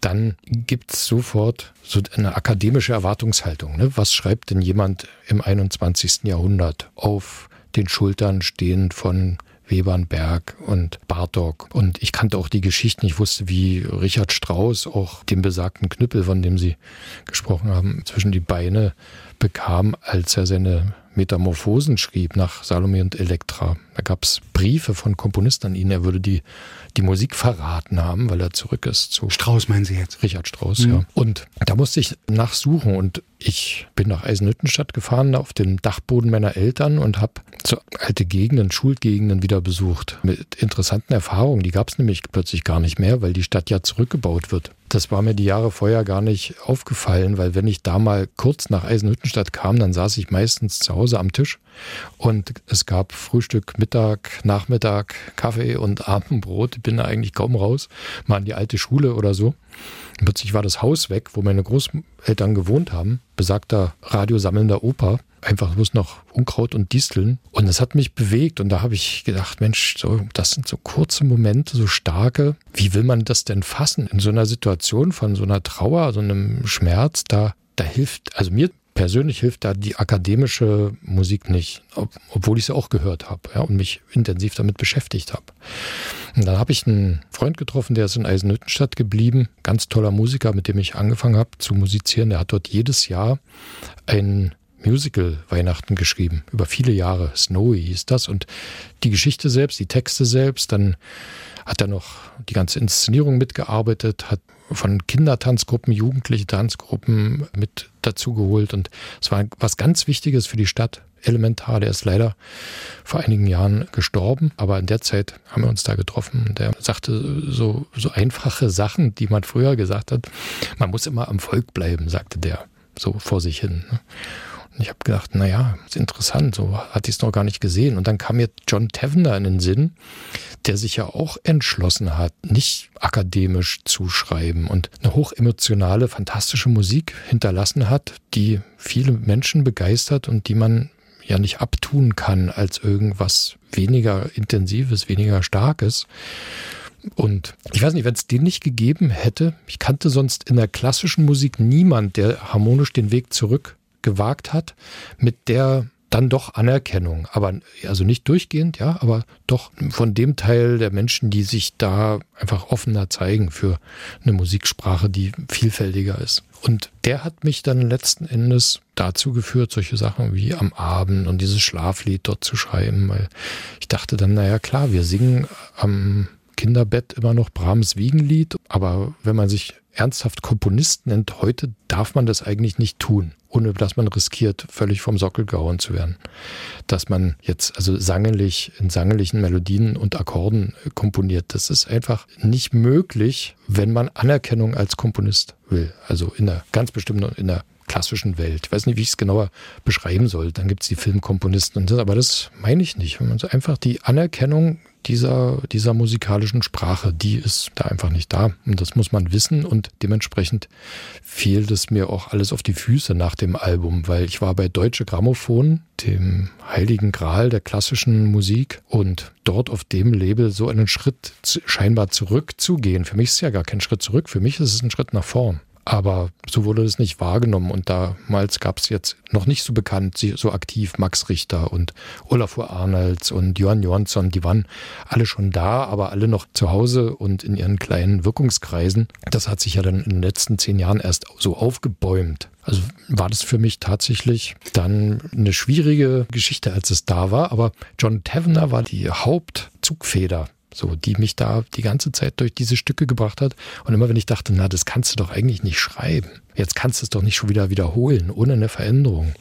dann gibt es sofort so eine akademische Erwartungshaltung. Ne? Was schreibt denn jemand im 21. Jahrhundert auf den Schultern stehend von Webernberg und Bartok. Und ich kannte auch die Geschichten. Ich wusste, wie Richard Strauss auch den besagten Knüppel, von dem Sie gesprochen haben, zwischen die Beine bekam, als er seine Metamorphosen schrieb nach Salome und Elektra. Da gab es Briefe von Komponisten an ihn. Er würde die, die Musik verraten haben, weil er zurück ist zu. Strauß meinen Sie jetzt? Richard Strauss, mhm. ja. Und da musste ich nachsuchen und ich bin nach Eisenhüttenstadt gefahren, auf dem Dachboden meiner Eltern und habe so alte Gegenden, Schulgegenden wieder besucht. Mit interessanten Erfahrungen. Die gab es nämlich plötzlich gar nicht mehr, weil die Stadt ja zurückgebaut wird. Das war mir die Jahre vorher gar nicht aufgefallen, weil wenn ich da mal kurz nach Eisenhüttenstadt kam, dann saß ich meistens zu Hause am Tisch und es gab Frühstück, Mittag, Nachmittag, Kaffee und Abendbrot. Bin da eigentlich kaum raus, mal in die alte Schule oder so. Und plötzlich war das Haus weg, wo meine Großeltern gewohnt haben, besagter radiosammelnder Opa. Einfach bloß noch Unkraut und Disteln. Und das hat mich bewegt. Und da habe ich gedacht, Mensch, so, das sind so kurze Momente, so starke. Wie will man das denn fassen? In so einer Situation von so einer Trauer, so einem Schmerz, da, da hilft, also mir persönlich hilft da die akademische Musik nicht, ob, obwohl ich sie auch gehört habe ja, und mich intensiv damit beschäftigt habe. Und dann habe ich einen Freund getroffen, der ist in Eisenhüttenstadt geblieben, ganz toller Musiker, mit dem ich angefangen habe zu musizieren. Der hat dort jedes Jahr ein Musical Weihnachten geschrieben, über viele Jahre. Snowy hieß das. Und die Geschichte selbst, die Texte selbst, dann hat er noch die ganze Inszenierung mitgearbeitet, hat von Kindertanzgruppen, jugendliche Tanzgruppen mit dazugeholt. Und es war was ganz Wichtiges für die Stadt. Elementar, der ist leider vor einigen Jahren gestorben, aber in der Zeit haben wir uns da getroffen. Der sagte so, so einfache Sachen, die man früher gesagt hat. Man muss immer am Volk bleiben, sagte der so vor sich hin. Ne? Und ich habe gedacht, naja, ist interessant, so hatte ich es noch gar nicht gesehen. Und dann kam mir John Tavener in den Sinn, der sich ja auch entschlossen hat, nicht akademisch zu schreiben und eine hochemotionale, fantastische Musik hinterlassen hat, die viele Menschen begeistert und die man ja nicht abtun kann als irgendwas weniger Intensives, weniger Starkes. Und ich weiß nicht, wenn es den nicht gegeben hätte, ich kannte sonst in der klassischen Musik niemand, der harmonisch den Weg zurück gewagt hat, mit der dann doch Anerkennung, aber also nicht durchgehend, ja, aber doch von dem Teil der Menschen, die sich da einfach offener zeigen für eine Musiksprache, die vielfältiger ist. Und der hat mich dann letzten Endes dazu geführt, solche Sachen wie am Abend und dieses Schlaflied dort zu schreiben, weil ich dachte dann, naja klar, wir singen am Kinderbett immer noch Brahms Wiegenlied, aber wenn man sich ernsthaft Komponist nennt, heute darf man das eigentlich nicht tun, ohne dass man riskiert, völlig vom Sockel gehauen zu werden. Dass man jetzt also sangelig in sanglichen Melodien und Akkorden komponiert, das ist einfach nicht möglich, wenn man Anerkennung als Komponist will. Also in der ganz bestimmten, in der klassischen Welt. Ich weiß nicht, wie ich es genauer beschreiben soll. Dann gibt es die Filmkomponisten und das, aber das meine ich nicht. Wenn man so einfach die Anerkennung dieser, dieser musikalischen Sprache, die ist da einfach nicht da. Und das muss man wissen und dementsprechend fehlt es mir auch alles auf die Füße nach dem Album, weil ich war bei Deutsche Grammophon, dem heiligen Gral der klassischen Musik und dort auf dem Label so einen Schritt scheinbar zurückzugehen. Für mich ist es ja gar kein Schritt zurück, für mich ist es ein Schritt nach vorn. Aber so wurde es nicht wahrgenommen und damals gab es jetzt noch nicht so bekannt, so aktiv Max Richter und Olafur Arnolds und Johann Jonsson, die waren alle schon da, aber alle noch zu Hause und in ihren kleinen Wirkungskreisen. Das hat sich ja dann in den letzten zehn Jahren erst so aufgebäumt. Also war das für mich tatsächlich dann eine schwierige Geschichte, als es da war. Aber John Tavener war die Hauptzugfeder so, die mich da die ganze Zeit durch diese Stücke gebracht hat. Und immer wenn ich dachte, na, das kannst du doch eigentlich nicht schreiben. Jetzt kannst du es doch nicht schon wieder wiederholen, ohne eine Veränderung.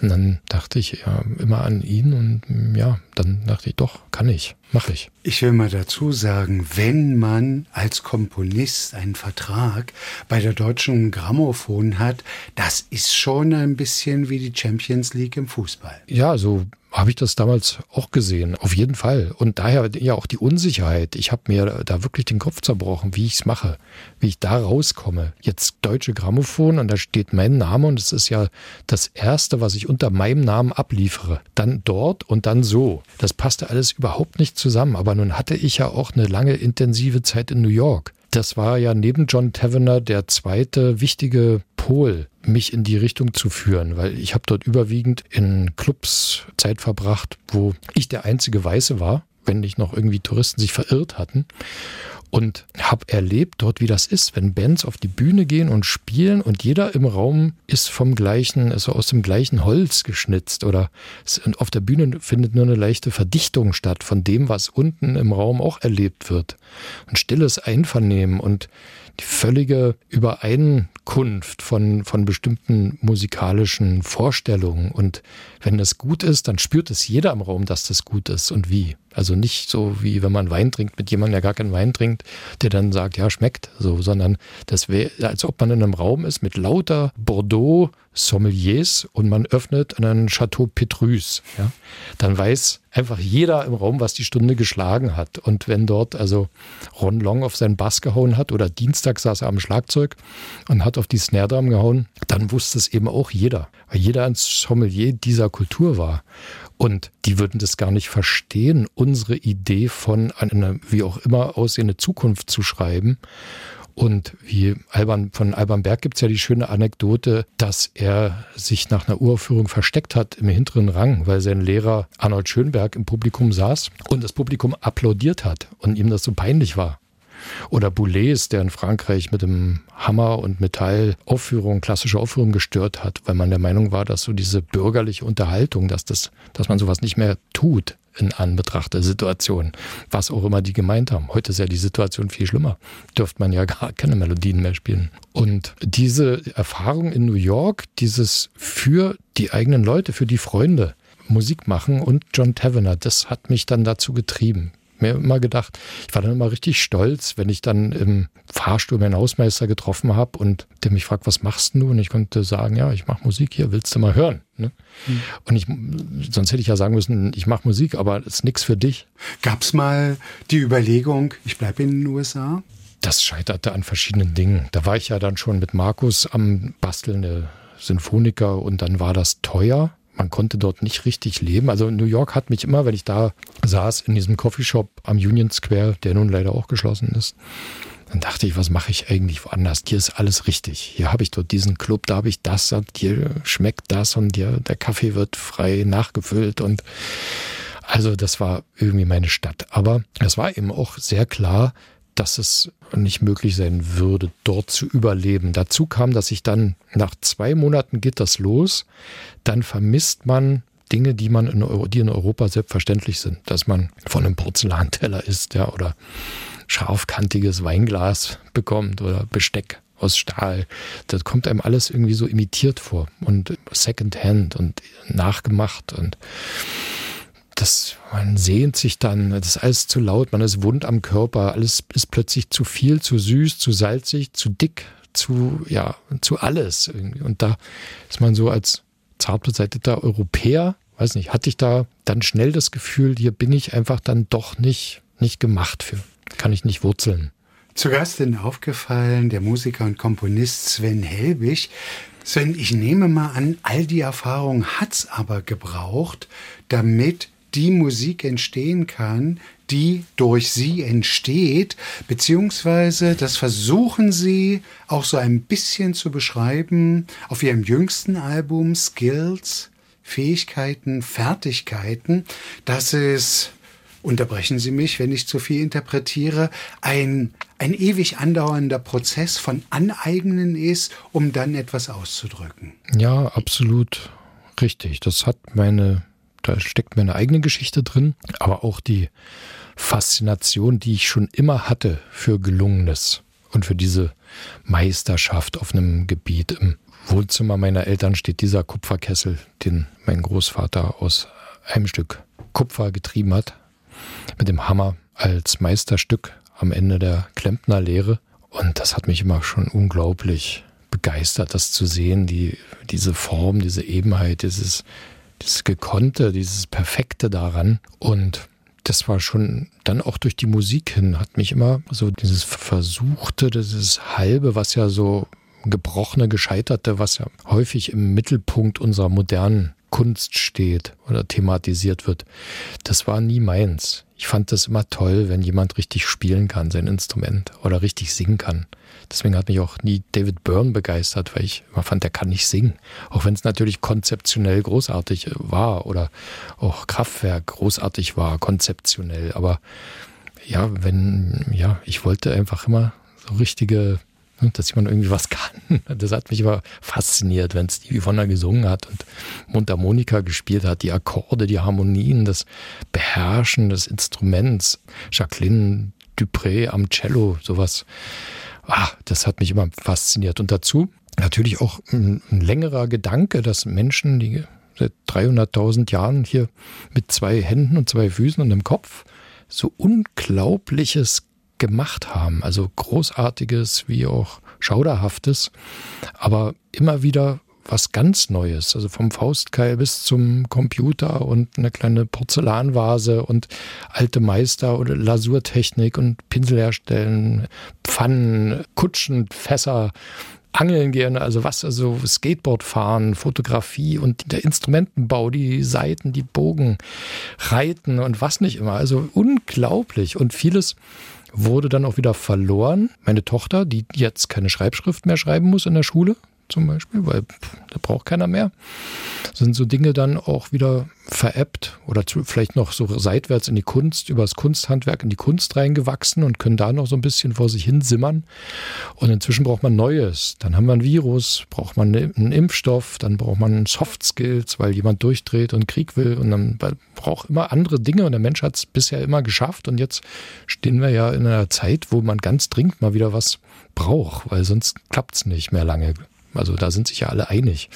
Und dann dachte ich ja immer an ihn und ja, dann dachte ich, doch, kann ich, mache ich. Ich will mal dazu sagen, wenn man als Komponist einen Vertrag bei der deutschen Grammophon hat, das ist schon ein bisschen wie die Champions League im Fußball. Ja, so habe ich das damals auch gesehen, auf jeden Fall. Und daher ja auch die Unsicherheit. Ich habe mir da wirklich den Kopf zerbrochen, wie ich es mache, wie ich da rauskomme. Jetzt deutsche Grammophon und da steht mein Name und es ist ja das Erste, was ich unter meinem Namen abliefere. Dann dort und dann so. Das passte alles überhaupt nicht zusammen. Aber nun hatte ich ja auch eine lange intensive Zeit in New York. Das war ja neben John Tavener der zweite wichtige Pol, mich in die Richtung zu führen, weil ich habe dort überwiegend in Clubs Zeit verbracht, wo ich der einzige Weiße war, wenn nicht noch irgendwie Touristen sich verirrt hatten und habe erlebt dort, wie das ist, wenn Bands auf die Bühne gehen und spielen und jeder im Raum ist vom gleichen, also aus dem gleichen Holz geschnitzt oder auf der Bühne findet nur eine leichte Verdichtung statt von dem, was unten im Raum auch erlebt wird. Ein stilles Einvernehmen und die völlige Übereinkunft von, von bestimmten musikalischen Vorstellungen. Und wenn das gut ist, dann spürt es jeder im Raum, dass das gut ist und wie. Also nicht so wie wenn man Wein trinkt mit jemandem, der gar keinen Wein trinkt, der dann sagt, ja, schmeckt so, sondern das wäre, als ob man in einem Raum ist mit lauter Bordeaux Sommeliers und man öffnet einen Chateau Petrus. Ja? Dann weiß einfach jeder im Raum, was die Stunde geschlagen hat. Und wenn dort also Ron Long auf seinen Bass gehauen hat oder Dienstag saß er am Schlagzeug und hat auf die Snare Drum gehauen, dann wusste es eben auch jeder, weil jeder ein Sommelier dieser Kultur war. Und die würden das gar nicht verstehen, unsere Idee von einer wie auch immer aussehende Zukunft zu schreiben. Und wie Alban, von Alban Berg gibt es ja die schöne Anekdote, dass er sich nach einer Uraufführung versteckt hat im hinteren Rang, weil sein Lehrer Arnold Schönberg im Publikum saß und das Publikum applaudiert hat und ihm das so peinlich war. Oder Boulez, der in Frankreich mit dem Hammer und Metall Aufführung, klassische Aufführung gestört hat, weil man der Meinung war, dass so diese bürgerliche Unterhaltung, dass das, dass man sowas nicht mehr tut in Anbetracht der Situation, was auch immer die gemeint haben. Heute ist ja die Situation viel schlimmer. Dürfte man ja gar keine Melodien mehr spielen. Und diese Erfahrung in New York, dieses für die eigenen Leute, für die Freunde, Musik machen und John Tavener, das hat mich dann dazu getrieben mir immer gedacht, ich war dann immer richtig stolz, wenn ich dann im Fahrstuhl meinen Hausmeister getroffen habe und der mich fragt, was machst du? Und ich konnte sagen, ja, ich mache Musik hier, willst du mal hören? Ne? Mhm. Und ich, sonst hätte ich ja sagen müssen, ich mache Musik, aber es ist nichts für dich. Gab es mal die Überlegung, ich bleibe in den USA? Das scheiterte an verschiedenen Dingen. Da war ich ja dann schon mit Markus am Basteln, der Sinfoniker, und dann war das teuer man konnte dort nicht richtig leben. Also New York hat mich immer, wenn ich da saß in diesem Coffeeshop am Union Square, der nun leider auch geschlossen ist, dann dachte ich, was mache ich eigentlich woanders? Hier ist alles richtig. Hier habe ich dort diesen Club, da habe ich das hier schmeckt das und hier der Kaffee wird frei nachgefüllt und also das war irgendwie meine Stadt. Aber es war eben auch sehr klar, dass es nicht möglich sein würde, dort zu überleben. Dazu kam, dass ich dann nach zwei Monaten geht das los, dann vermisst man Dinge, die man in, Euro, die in Europa selbstverständlich sind, dass man von einem Porzellanteller isst, ja, oder scharfkantiges Weinglas bekommt oder Besteck aus Stahl. Das kommt einem alles irgendwie so imitiert vor und Secondhand und nachgemacht und das, man sehnt sich dann, das ist alles zu laut, man ist wund am Körper, alles ist plötzlich zu viel, zu süß, zu salzig, zu dick, zu, ja, zu alles. Und da ist man so als zart beseiteter Europäer, weiß nicht, hatte ich da dann schnell das Gefühl, hier bin ich einfach dann doch nicht, nicht gemacht für, kann ich nicht wurzeln. Zu Gast in aufgefallen der Musiker und Komponist Sven Helbig. Sven, ich nehme mal an, all die Erfahrung hat's aber gebraucht, damit die Musik entstehen kann, die durch sie entsteht, beziehungsweise das versuchen sie auch so ein bisschen zu beschreiben auf ihrem jüngsten Album Skills, Fähigkeiten, Fertigkeiten, dass es unterbrechen Sie mich, wenn ich zu viel interpretiere, ein, ein ewig andauernder Prozess von Aneignen ist, um dann etwas auszudrücken. Ja, absolut richtig. Das hat meine da steckt meine eigene Geschichte drin, aber auch die Faszination, die ich schon immer hatte für Gelungenes und für diese Meisterschaft auf einem Gebiet. Im Wohnzimmer meiner Eltern steht dieser Kupferkessel, den mein Großvater aus einem Stück Kupfer getrieben hat, mit dem Hammer als Meisterstück am Ende der Klempnerlehre. Und das hat mich immer schon unglaublich begeistert, das zu sehen, die, diese Form, diese Ebenheit, dieses das Gekonnte, dieses Perfekte daran. Und das war schon dann auch durch die Musik hin, hat mich immer so dieses Versuchte, dieses Halbe, was ja so gebrochene, gescheiterte, was ja häufig im Mittelpunkt unserer modernen Kunst steht oder thematisiert wird. Das war nie meins. Ich fand das immer toll, wenn jemand richtig spielen kann, sein Instrument oder richtig singen kann. Deswegen hat mich auch nie David Byrne begeistert, weil ich immer fand, der kann nicht singen. Auch wenn es natürlich konzeptionell großartig war oder auch Kraftwerk großartig war, konzeptionell. Aber ja, wenn, ja, ich wollte einfach immer so richtige Ne, dass jemand irgendwie was kann. Das hat mich immer fasziniert, wenn Stevie Wonder gesungen hat und Mundharmonika gespielt hat, die Akkorde, die Harmonien, das Beherrschen des Instruments. Jacqueline Dupré am Cello, sowas. Ah, das hat mich immer fasziniert. Und dazu natürlich auch ein, ein längerer Gedanke, dass Menschen, die seit 300.000 Jahren hier mit zwei Händen und zwei Füßen und einem Kopf so unglaubliches gemacht haben. Also großartiges wie auch schauderhaftes, aber immer wieder was ganz Neues. Also vom Faustkeil bis zum Computer und eine kleine Porzellanvase und alte Meister oder Lasurtechnik und Pinsel herstellen, Pfannen, Kutschen, Fässer, Angeln gehen, also was, also Skateboard fahren, Fotografie und der Instrumentenbau, die Seiten, die Bogen, Reiten und was nicht immer. Also unglaublich und vieles wurde dann auch wieder verloren. Meine Tochter, die jetzt keine Schreibschrift mehr schreiben muss in der Schule, zum Beispiel, weil da braucht keiner mehr, sind so Dinge dann auch wieder veräppt oder zu, vielleicht noch so seitwärts in die Kunst, über das Kunsthandwerk in die Kunst reingewachsen und können da noch so ein bisschen vor sich hin simmern. Und inzwischen braucht man Neues. Dann haben wir ein Virus, braucht man ne, einen Impfstoff, dann braucht man Soft Skills, weil jemand durchdreht und Krieg will und dann braucht immer andere Dinge und der Mensch hat es bisher immer geschafft und jetzt stehen wir ja in einer Zeit, wo man ganz dringend mal wieder was braucht, weil sonst klappt es nicht mehr lange. Also da sind sich ja alle einig.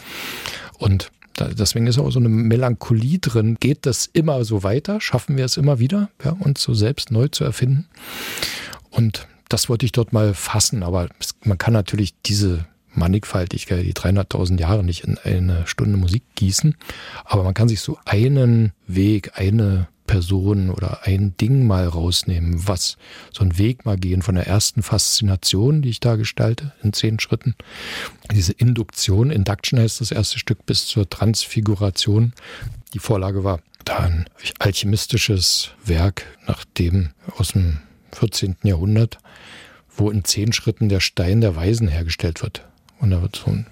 Und deswegen ist auch so eine Melancholie drin. Geht das immer so weiter? Schaffen wir es immer wieder, ja, uns so selbst neu zu erfinden? Und das wollte ich dort mal fassen. Aber man kann natürlich diese Mannigfaltigkeit, die 300.000 Jahre nicht in eine Stunde Musik gießen. Aber man kann sich so einen Weg, eine Person oder ein Ding mal rausnehmen, was so einen Weg mal gehen von der ersten Faszination, die ich da gestalte, in zehn Schritten. Diese Induktion, Induction heißt das erste Stück, bis zur Transfiguration. Die Vorlage war da ein alchemistisches Werk, nach dem aus dem 14. Jahrhundert, wo in zehn Schritten der Stein der Weisen hergestellt wird. Und da wird so ein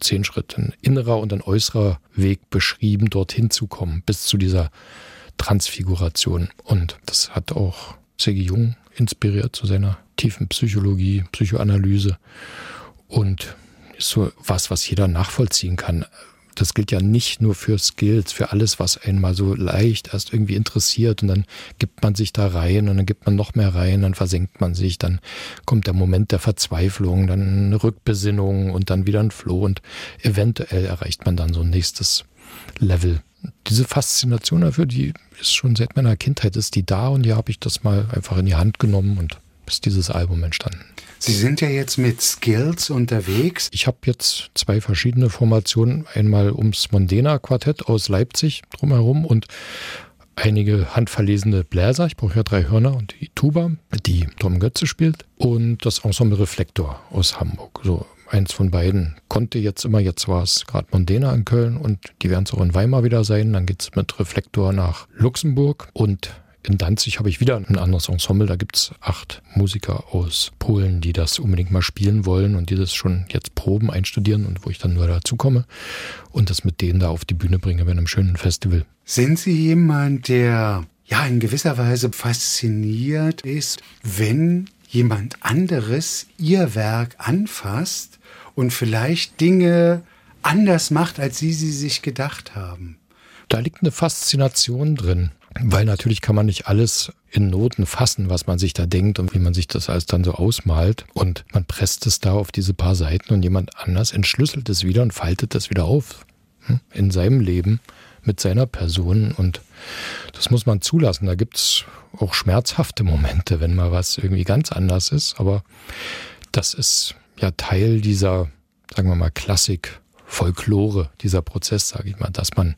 zehn Schritt ein innerer und ein äußerer Weg beschrieben, dorthin zu kommen, bis zu dieser Transfiguration. Und das hat auch Segi Jung inspiriert zu seiner tiefen Psychologie, Psychoanalyse und ist so was, was jeder nachvollziehen kann. Das gilt ja nicht nur für Skills, für alles, was einmal so leicht erst irgendwie interessiert und dann gibt man sich da rein und dann gibt man noch mehr rein, dann versenkt man sich, dann kommt der Moment der Verzweiflung, dann eine Rückbesinnung und dann wieder ein Floh und eventuell erreicht man dann so ein nächstes Level. Diese Faszination dafür, die ist schon seit meiner Kindheit, ist die da und die habe ich das mal einfach in die Hand genommen und ist dieses Album entstanden. Sie sind ja jetzt mit Skills unterwegs. Ich habe jetzt zwei verschiedene Formationen. Einmal ums Mondena Quartett aus Leipzig drumherum und einige handverlesene Bläser. Ich brauche ja drei Hörner und die Tuba, die Tom Götze spielt. Und das Ensemble Reflektor aus Hamburg. So eins von beiden konnte jetzt immer, jetzt war es gerade Mondena in Köln und die werden es auch in Weimar wieder sein. Dann geht es mit Reflektor nach Luxemburg und in Danzig habe ich wieder ein anderes Ensemble. Da gibt es acht Musiker aus Polen, die das unbedingt mal spielen wollen und die das schon jetzt proben, einstudieren und wo ich dann nur dazu komme und das mit denen da auf die Bühne bringe bei einem schönen Festival. Sind Sie jemand, der ja in gewisser Weise fasziniert ist, wenn jemand anderes Ihr Werk anfasst und vielleicht Dinge anders macht, als Sie sie sich gedacht haben? Da liegt eine Faszination drin. Weil natürlich kann man nicht alles in Noten fassen, was man sich da denkt und wie man sich das alles dann so ausmalt. Und man presst es da auf diese paar Seiten und jemand anders entschlüsselt es wieder und faltet es wieder auf. Hm, in seinem Leben, mit seiner Person. Und das muss man zulassen. Da gibt's auch schmerzhafte Momente, wenn mal was irgendwie ganz anders ist. Aber das ist ja Teil dieser, sagen wir mal, Klassik, Folklore, dieser Prozess, sage ich mal, dass man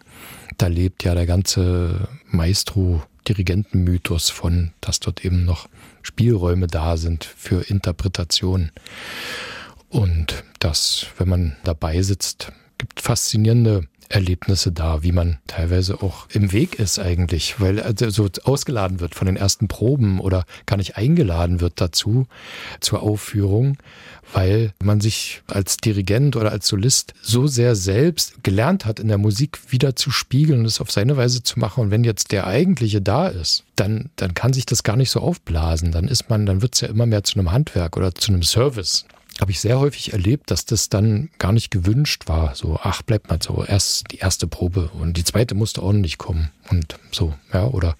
da lebt ja der ganze Maestro-Dirigentenmythos von, dass dort eben noch Spielräume da sind für Interpretation. Und das, wenn man dabei sitzt, gibt faszinierende Erlebnisse da, wie man teilweise auch im Weg ist eigentlich, weil also so ausgeladen wird von den ersten Proben oder gar nicht eingeladen wird dazu zur Aufführung, weil man sich als Dirigent oder als Solist so sehr selbst gelernt hat, in der Musik wieder zu spiegeln und es auf seine Weise zu machen. Und wenn jetzt der eigentliche da ist, dann, dann kann sich das gar nicht so aufblasen. Dann ist man, dann wird es ja immer mehr zu einem Handwerk oder zu einem Service habe ich sehr häufig erlebt, dass das dann gar nicht gewünscht war. So, ach, bleibt mal so, erst die erste Probe und die zweite musste ordentlich kommen und so, ja, oder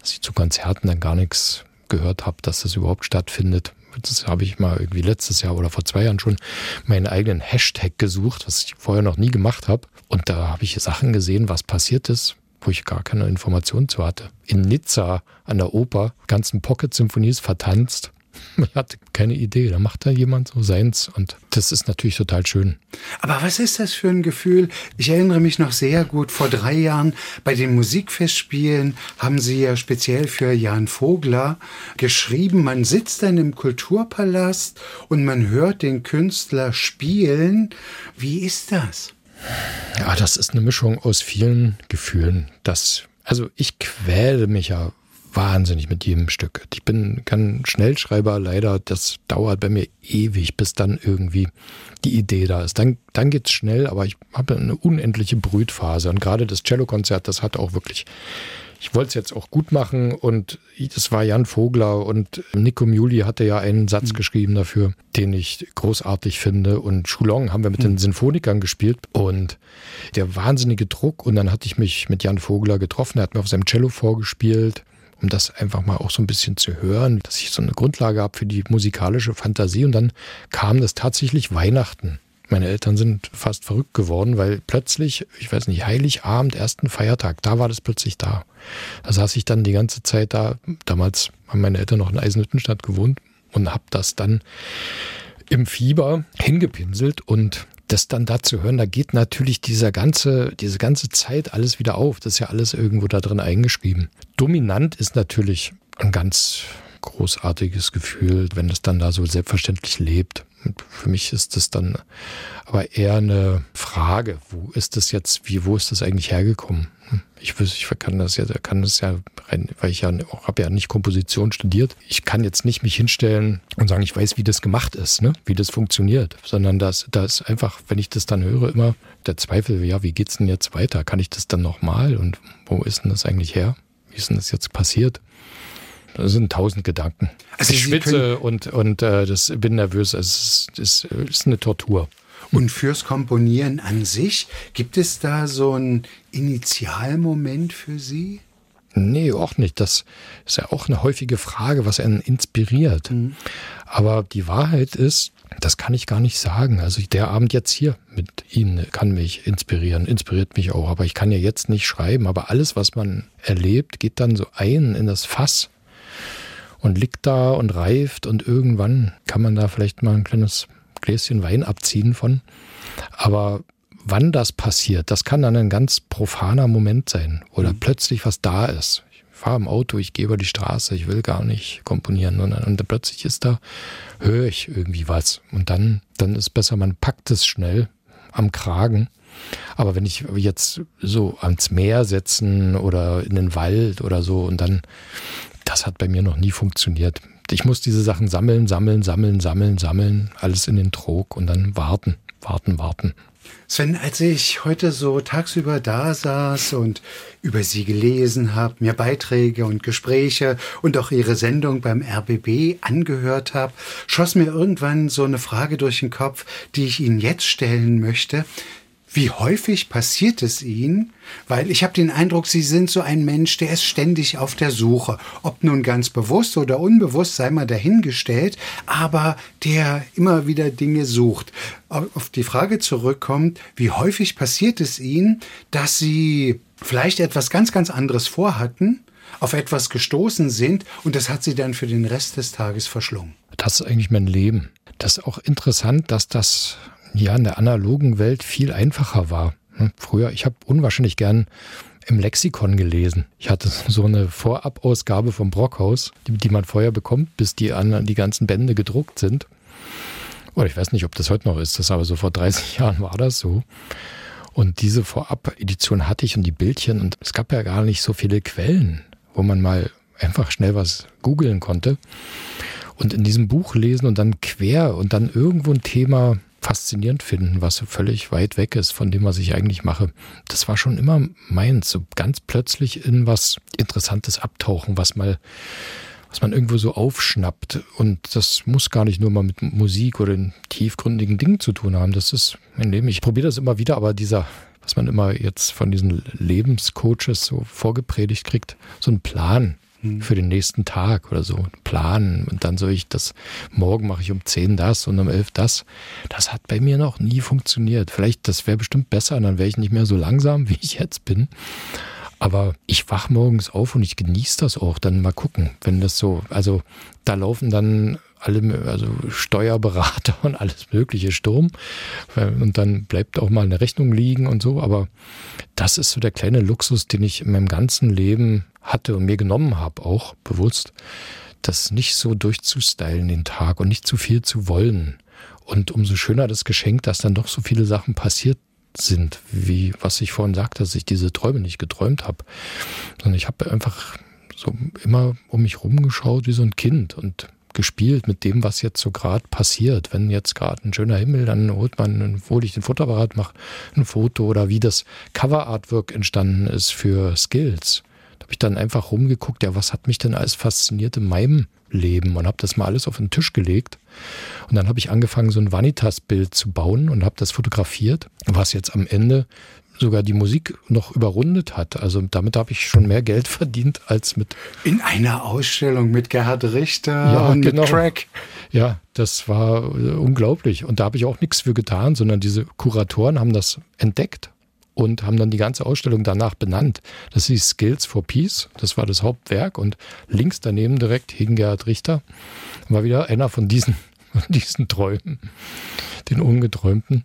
dass ich zu Konzerten dann gar nichts gehört habe, dass das überhaupt stattfindet. Das habe ich mal irgendwie letztes Jahr oder vor zwei Jahren schon meinen eigenen Hashtag gesucht, was ich vorher noch nie gemacht habe. Und da habe ich Sachen gesehen, was passiert ist, wo ich gar keine Informationen zu hatte. In Nizza an der Oper, ganzen Pocket-Symphonies vertanzt man hat keine Idee. Da macht da jemand so seins und das ist natürlich total schön. Aber was ist das für ein Gefühl? Ich erinnere mich noch sehr gut, vor drei Jahren bei den Musikfestspielen haben Sie ja speziell für Jan Vogler geschrieben, man sitzt dann im Kulturpalast und man hört den Künstler spielen. Wie ist das? Ja, das ist eine Mischung aus vielen Gefühlen. Das, also ich quäle mich ja wahnsinnig mit jedem Stück. Ich bin kein Schnellschreiber, leider. Das dauert bei mir ewig, bis dann irgendwie die Idee da ist. Dann, dann geht's schnell, aber ich habe eine unendliche Brütphase. Und gerade das Cellokonzert, das hat auch wirklich ich wollte es jetzt auch gut machen und das war Jan Vogler und Nico Muli hatte ja einen Satz mhm. geschrieben dafür, den ich großartig finde und Schulong haben wir mit mhm. den Sinfonikern gespielt und der wahnsinnige Druck und dann hatte ich mich mit Jan Vogler getroffen, er hat mir auf seinem Cello vorgespielt um das einfach mal auch so ein bisschen zu hören, dass ich so eine Grundlage habe für die musikalische Fantasie. Und dann kam das tatsächlich Weihnachten. Meine Eltern sind fast verrückt geworden, weil plötzlich, ich weiß nicht, Heiligabend, ersten Feiertag, da war das plötzlich da. Da saß ich dann die ganze Zeit da. Damals haben meine Eltern noch in Eisenhüttenstadt gewohnt und habe das dann im Fieber hingepinselt und das dann da zu hören, da geht natürlich dieser ganze, diese ganze Zeit alles wieder auf. Das ist ja alles irgendwo da drin eingeschrieben. Dominant ist natürlich ein ganz großartiges Gefühl, wenn es dann da so selbstverständlich lebt. Und für mich ist das dann aber eher eine Frage, wo ist das jetzt, wie, wo ist das eigentlich hergekommen? Ich, ich kann das ja, kann das ja, weil ich ja auch habe ja nicht Komposition studiert. Ich kann jetzt nicht mich hinstellen und sagen, ich weiß, wie das gemacht ist, ne? wie das funktioniert, sondern das, da ist einfach, wenn ich das dann höre, immer der Zweifel, ja, wie geht's denn jetzt weiter? Kann ich das dann nochmal und wo ist denn das eigentlich her? Wie ist denn das jetzt passiert? Das sind tausend Gedanken. Also ich schwitze und, und äh, das bin nervös. Es ist, ist, ist eine Tortur. Und fürs Komponieren an sich, gibt es da so einen Initialmoment für Sie? Nee, auch nicht. Das ist ja auch eine häufige Frage, was einen inspiriert. Mhm. Aber die Wahrheit ist, das kann ich gar nicht sagen. Also der Abend jetzt hier mit Ihnen kann mich inspirieren, inspiriert mich auch. Aber ich kann ja jetzt nicht schreiben. Aber alles, was man erlebt, geht dann so ein in das Fass und liegt da und reift und irgendwann kann man da vielleicht mal ein kleines Gläschen Wein abziehen von. Aber wann das passiert, das kann dann ein ganz profaner Moment sein oder mhm. plötzlich was da ist. Ich fahre im Auto, ich gehe über die Straße, ich will gar nicht komponieren und, und plötzlich ist da, höre ich irgendwie was und dann, dann ist besser, man packt es schnell am Kragen. Aber wenn ich jetzt so ans Meer setzen oder in den Wald oder so und dann das hat bei mir noch nie funktioniert. Ich muss diese Sachen sammeln, sammeln, sammeln, sammeln, sammeln, alles in den Trog und dann warten, warten, warten. Sven, als ich heute so tagsüber da saß und über Sie gelesen habe, mir Beiträge und Gespräche und auch Ihre Sendung beim RBB angehört habe, schoss mir irgendwann so eine Frage durch den Kopf, die ich Ihnen jetzt stellen möchte. Wie häufig passiert es Ihnen? Weil ich habe den Eindruck, Sie sind so ein Mensch, der ist ständig auf der Suche. Ob nun ganz bewusst oder unbewusst, sei mal dahingestellt, aber der immer wieder Dinge sucht. Auf die Frage zurückkommt, wie häufig passiert es Ihnen, dass Sie vielleicht etwas ganz, ganz anderes vorhatten, auf etwas gestoßen sind und das hat Sie dann für den Rest des Tages verschlungen? Das ist eigentlich mein Leben. Das ist auch interessant, dass das ja in der analogen Welt viel einfacher war. Hm, früher, ich habe unwahrscheinlich gern im Lexikon gelesen. Ich hatte so eine Vorabausgabe vom Brockhaus, die, die man vorher bekommt, bis die an die ganzen Bände gedruckt sind. Oder ich weiß nicht, ob das heute noch ist, das aber so vor 30 Jahren war das so. Und diese Vorab-Edition hatte ich und die Bildchen und es gab ja gar nicht so viele Quellen, wo man mal einfach schnell was googeln konnte. Und in diesem Buch lesen und dann quer und dann irgendwo ein Thema faszinierend finden, was so völlig weit weg ist von dem, was ich eigentlich mache. Das war schon immer meins, so ganz plötzlich in was Interessantes abtauchen, was mal was man irgendwo so aufschnappt. Und das muss gar nicht nur mal mit Musik oder tiefgründigen Dingen zu tun haben. Das ist mein Leben. Ich probiere das immer wieder, aber dieser, was man immer jetzt von diesen Lebenscoaches so vorgepredigt kriegt, so ein Plan, hm. für den nächsten Tag oder so planen. Und dann soll ich das, morgen mache ich um 10 das und um 11 das. Das hat bei mir noch nie funktioniert. Vielleicht, das wäre bestimmt besser, dann wäre ich nicht mehr so langsam, wie ich jetzt bin. Aber ich wach morgens auf und ich genieße das auch. Dann mal gucken, wenn das so, also da laufen dann alle, also Steuerberater und alles mögliche Sturm. Und dann bleibt auch mal eine Rechnung liegen und so. Aber das ist so der kleine Luxus, den ich in meinem ganzen Leben hatte und mir genommen habe, auch bewusst, das nicht so durchzustylen den Tag und nicht zu viel zu wollen. Und umso schöner das Geschenk, dass dann doch so viele Sachen passiert sind, wie was ich vorhin sagte, dass ich diese Träume nicht geträumt habe, sondern ich habe einfach so immer um mich rumgeschaut wie so ein Kind und gespielt mit dem, was jetzt so gerade passiert. Wenn jetzt gerade ein schöner Himmel, dann holt man, hole ich den Fotoapparat, mache ein Foto oder wie das Cover-Artwork entstanden ist für Skills habe ich dann einfach rumgeguckt, ja, was hat mich denn alles fasziniert in meinem Leben und habe das mal alles auf den Tisch gelegt. Und dann habe ich angefangen, so ein Vanitas-Bild zu bauen und habe das fotografiert, was jetzt am Ende sogar die Musik noch überrundet hat. Also damit habe ich schon mehr Geld verdient als mit. In einer Ausstellung mit Gerhard Richter ja, und genau. mit Track. Ja, das war äh, unglaublich. Und da habe ich auch nichts für getan, sondern diese Kuratoren haben das entdeckt und haben dann die ganze Ausstellung danach benannt. Das hieß Skills for Peace, das war das Hauptwerk und links daneben direkt hing Gerhard Richter, war wieder einer von diesen, von diesen Träumen, den ungeträumten.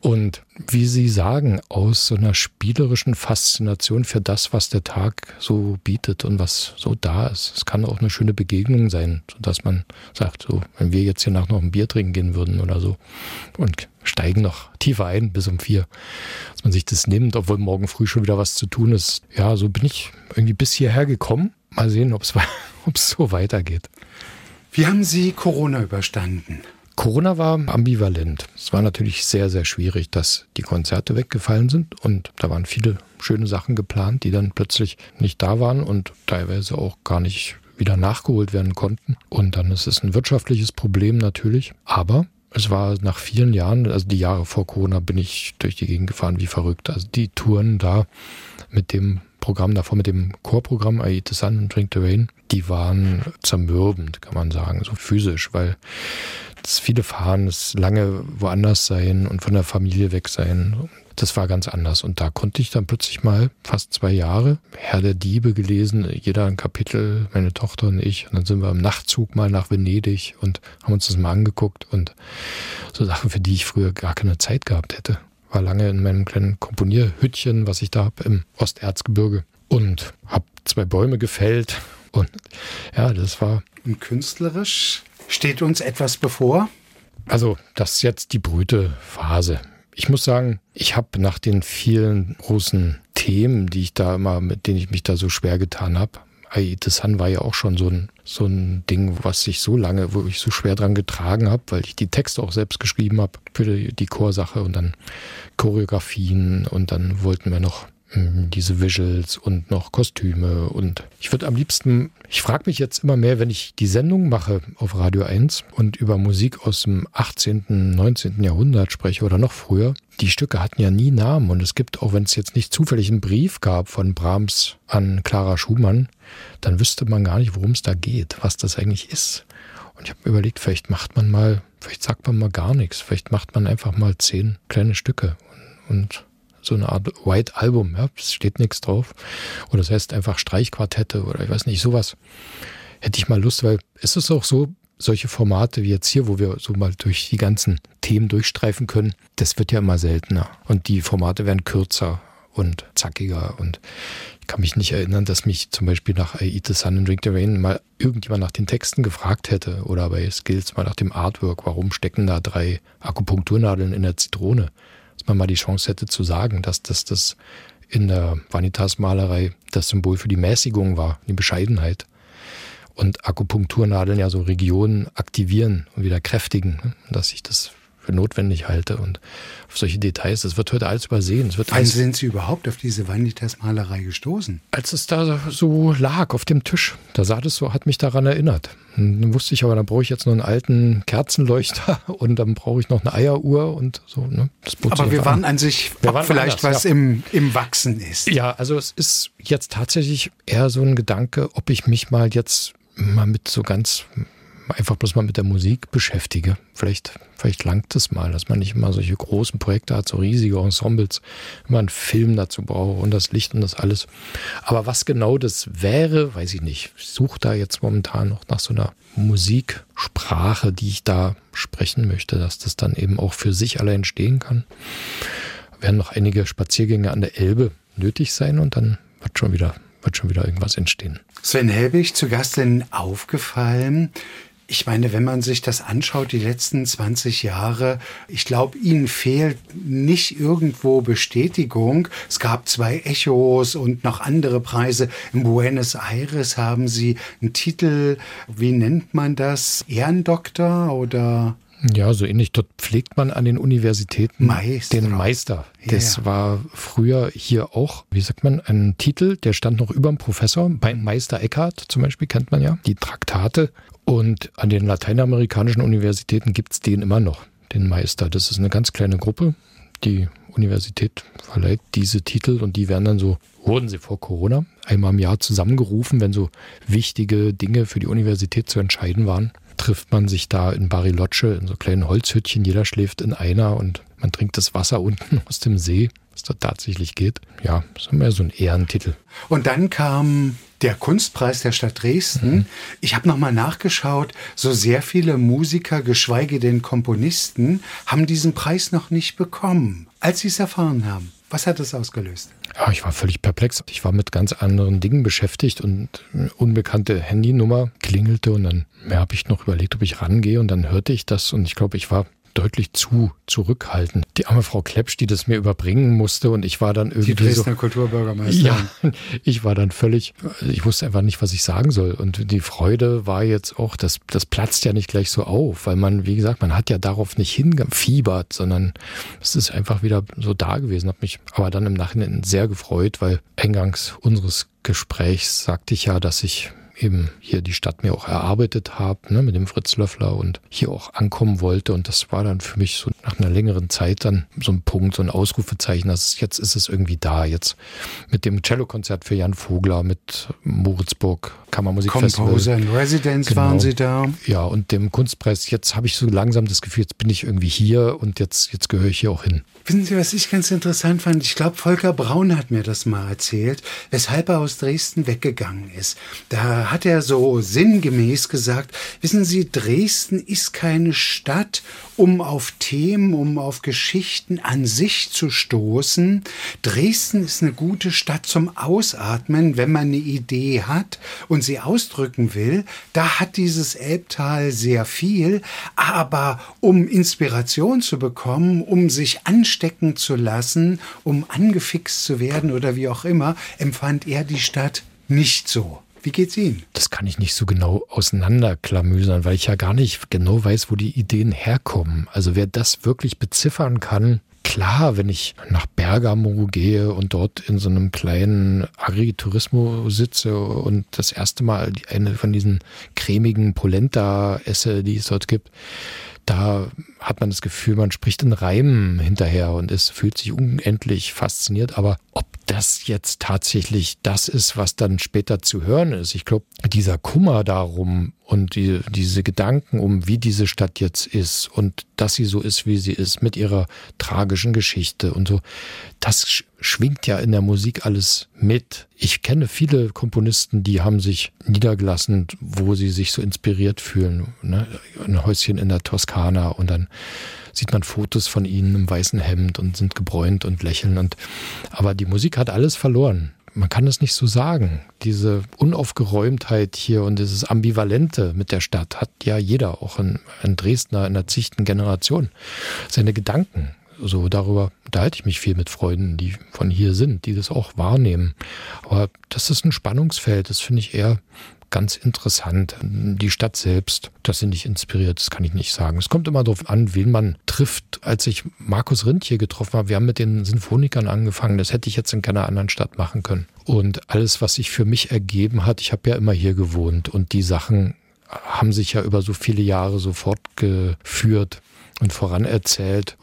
Und wie Sie sagen, aus so einer spielerischen Faszination für das, was der Tag so bietet und was so da ist. Es kann auch eine schöne Begegnung sein, sodass man sagt, so, wenn wir jetzt hier nach noch ein Bier trinken gehen würden oder so und steigen noch tiefer ein bis um vier, dass man sich das nimmt, obwohl morgen früh schon wieder was zu tun ist. Ja, so bin ich irgendwie bis hierher gekommen. Mal sehen, ob es so weitergeht. Wie haben Sie Corona überstanden? Corona war ambivalent. Es war natürlich sehr, sehr schwierig, dass die Konzerte weggefallen sind und da waren viele schöne Sachen geplant, die dann plötzlich nicht da waren und teilweise auch gar nicht wieder nachgeholt werden konnten. Und dann ist es ein wirtschaftliches Problem natürlich. Aber es war nach vielen Jahren, also die Jahre vor Corona, bin ich durch die Gegend gefahren wie verrückt. Also die Touren da mit dem Programm davor, mit dem Chorprogramm I the Sun and Drink the Rain, die waren zermürbend, kann man sagen, so physisch, weil das viele fahren, das lange woanders sein und von der Familie weg sein. Das war ganz anders. Und da konnte ich dann plötzlich mal fast zwei Jahre Herr der Diebe gelesen, jeder ein Kapitel, meine Tochter und ich. Und dann sind wir im Nachtzug mal nach Venedig und haben uns das mal angeguckt und so Sachen, für die ich früher gar keine Zeit gehabt hätte. War lange in meinem kleinen Komponierhüttchen, was ich da habe im Osterzgebirge und habe zwei Bäume gefällt. Und ja, das war. Und künstlerisch Steht uns etwas bevor? Also, das ist jetzt die Brütephase. Ich muss sagen, ich habe nach den vielen großen Themen, die ich da immer, mit denen ich mich da so schwer getan habe, the Sun war ja auch schon so ein, so ein Ding, was ich so lange, wo ich so schwer dran getragen habe, weil ich die Texte auch selbst geschrieben habe für die, die Chorsache und dann Choreografien und dann wollten wir noch diese Visuals und noch Kostüme und ich würde am liebsten, ich frage mich jetzt immer mehr, wenn ich die Sendung mache auf Radio 1 und über Musik aus dem 18., 19. Jahrhundert spreche oder noch früher, die Stücke hatten ja nie Namen und es gibt, auch wenn es jetzt nicht zufällig einen Brief gab von Brahms an Clara Schumann, dann wüsste man gar nicht, worum es da geht, was das eigentlich ist. Und ich habe überlegt, vielleicht macht man mal, vielleicht sagt man mal gar nichts, vielleicht macht man einfach mal zehn kleine Stücke und, und so eine Art White Album, ja, es steht nichts drauf. Oder das heißt einfach Streichquartette oder ich weiß nicht, sowas. Hätte ich mal Lust, weil es ist auch so, solche Formate wie jetzt hier, wo wir so mal durch die ganzen Themen durchstreifen können, das wird ja immer seltener. Und die Formate werden kürzer und zackiger. Und ich kann mich nicht erinnern, dass mich zum Beispiel nach I Eat the Sun and Drink the Rain mal irgendjemand nach den Texten gefragt hätte oder bei Skills mal nach dem Artwork, warum stecken da drei Akupunkturnadeln in der Zitrone? Dass man mal die Chance hätte zu sagen, dass das, das in der Vanitas-Malerei das Symbol für die Mäßigung war, die Bescheidenheit. Und Akupunkturnadeln ja so Regionen aktivieren und wieder kräftigen, ne? dass ich das für notwendig halte. Und auf solche Details, das wird heute alles übersehen. Es wird Wann sind Sie überhaupt auf diese Vanitas-Malerei gestoßen? Als es da so lag auf dem Tisch, da sah das so, hat mich daran erinnert. dann wusste ich aber, da brauche ich jetzt noch einen alten Kerzenleuchter und dann brauche ich noch eine Eieruhr und so. Ne? aber wir waren an sich waren vielleicht anders, was ja. im, im Wachsen ist. Ja, also es ist jetzt tatsächlich eher so ein Gedanke, ob ich mich mal jetzt mal mit so ganz einfach bloß mal mit der Musik beschäftige. Vielleicht, vielleicht langt es mal, dass man nicht immer solche großen Projekte hat, so riesige Ensembles, man einen Film dazu braucht und das Licht und das alles. Aber was genau das wäre, weiß ich nicht. Ich suche da jetzt momentan noch nach so einer Musiksprache, die ich da sprechen möchte, dass das dann eben auch für sich allein stehen kann. Werden noch einige Spaziergänge an der Elbe nötig sein und dann wird schon wieder wird schon wieder irgendwas entstehen. Sven Helbig, zu Gast denn aufgefallen, ich meine, wenn man sich das anschaut, die letzten 20 Jahre, ich glaube, Ihnen fehlt nicht irgendwo Bestätigung. Es gab zwei Echos und noch andere Preise. In Buenos Aires haben Sie einen Titel, wie nennt man das? Ehrendoktor oder? Ja, so ähnlich. Dort pflegt man an den Universitäten Meister. den Meister. Das ja. war früher hier auch, wie sagt man, ein Titel, der stand noch über dem Professor. Beim Meister Eckhart zum Beispiel kennt man ja. Die Traktate und an den lateinamerikanischen Universitäten gibt es den immer noch, den Meister. Das ist eine ganz kleine Gruppe. Die Universität verleiht diese Titel und die werden dann so, wurden sie vor Corona, einmal im Jahr zusammengerufen, wenn so wichtige Dinge für die Universität zu entscheiden waren. Trifft man sich da in Bariloche in so kleinen Holzhüttchen, jeder schläft in einer und man trinkt das Wasser unten aus dem See. Das da tatsächlich geht. Ja, das ist mehr so ein Ehrentitel. Und dann kam der Kunstpreis der Stadt Dresden. Mhm. Ich habe nochmal nachgeschaut, so sehr viele Musiker, geschweige denn Komponisten, haben diesen Preis noch nicht bekommen, als sie es erfahren haben. Was hat das ausgelöst? Ja, ich war völlig perplex. Ich war mit ganz anderen Dingen beschäftigt und eine unbekannte Handynummer klingelte und dann habe ich noch überlegt, ob ich rangehe und dann hörte ich das und ich glaube, ich war deutlich zu zurückhaltend. Die arme Frau Klepsch, die das mir überbringen musste und ich war dann irgendwie. Die Dresdner so, Kulturbürgermeisterin. Ja, ich war dann völlig, ich wusste einfach nicht, was ich sagen soll. Und die Freude war jetzt auch, das, das platzt ja nicht gleich so auf, weil man, wie gesagt, man hat ja darauf nicht hingefiebert, sondern es ist einfach wieder so da gewesen. Hat mich aber dann im Nachhinein sehr gefreut, weil eingangs unseres Gesprächs sagte ich ja, dass ich eben hier die Stadt mir auch erarbeitet habe, ne, mit dem Fritz Löffler und hier auch ankommen wollte. Und das war dann für mich so nach einer längeren Zeit dann so ein Punkt, so ein Ausrufezeichen, dass jetzt ist es irgendwie da. Jetzt mit dem Cellokonzert für Jan Vogler, mit Moritzburg Kammermusikfestival. Composer in Residence genau. waren Sie da. Ja, und dem Kunstpreis. Jetzt habe ich so langsam das Gefühl, jetzt bin ich irgendwie hier und jetzt, jetzt gehöre ich hier auch hin. Wissen Sie, was ich ganz interessant fand? Ich glaube, Volker Braun hat mir das mal erzählt, weshalb er aus Dresden weggegangen ist. Da hat er so sinngemäß gesagt, wissen Sie, Dresden ist keine Stadt, um auf Themen, um auf Geschichten an sich zu stoßen. Dresden ist eine gute Stadt zum Ausatmen, wenn man eine Idee hat und sie ausdrücken will. Da hat dieses Elbtal sehr viel, aber um Inspiration zu bekommen, um sich anstecken zu lassen, um angefixt zu werden oder wie auch immer, empfand er die Stadt nicht so. Wie geht's Ihnen? Das kann ich nicht so genau auseinanderklamüsern, weil ich ja gar nicht genau weiß, wo die Ideen herkommen. Also wer das wirklich beziffern kann, klar, wenn ich nach Bergamo gehe und dort in so einem kleinen Agriturismo sitze und das erste Mal eine von diesen cremigen Polenta esse, die es dort gibt, da hat man das Gefühl, man spricht in Reimen hinterher und es fühlt sich unendlich fasziniert. Aber ob das jetzt tatsächlich das ist, was dann später zu hören ist, ich glaube, dieser Kummer darum und die, diese Gedanken um, wie diese Stadt jetzt ist und dass sie so ist, wie sie ist, mit ihrer tragischen Geschichte und so, das schwingt ja in der Musik alles mit. Ich kenne viele Komponisten, die haben sich niedergelassen, wo sie sich so inspiriert fühlen. Ne? Ein Häuschen in der Toskana und dann sieht man Fotos von ihnen im weißen Hemd und sind gebräunt und lächeln. Und, aber die Musik hat alles verloren. Man kann es nicht so sagen. Diese Unaufgeräumtheit hier und dieses Ambivalente mit der Stadt hat ja jeder, auch ein, Dresdner in der zichten Generation. Seine Gedanken. So darüber unterhalte ich mich viel mit Freunden, die von hier sind, die das auch wahrnehmen. Aber das ist ein Spannungsfeld. Das finde ich eher ganz interessant. Die Stadt selbst, das sind nicht inspiriert, das kann ich nicht sagen. Es kommt immer darauf an, wen man trifft. Als ich Markus Rindt hier getroffen habe, wir haben mit den Sinfonikern angefangen. Das hätte ich jetzt in keiner anderen Stadt machen können. Und alles, was sich für mich ergeben hat, ich habe ja immer hier gewohnt und die Sachen haben sich ja über so viele Jahre so fortgeführt und voranerzählt,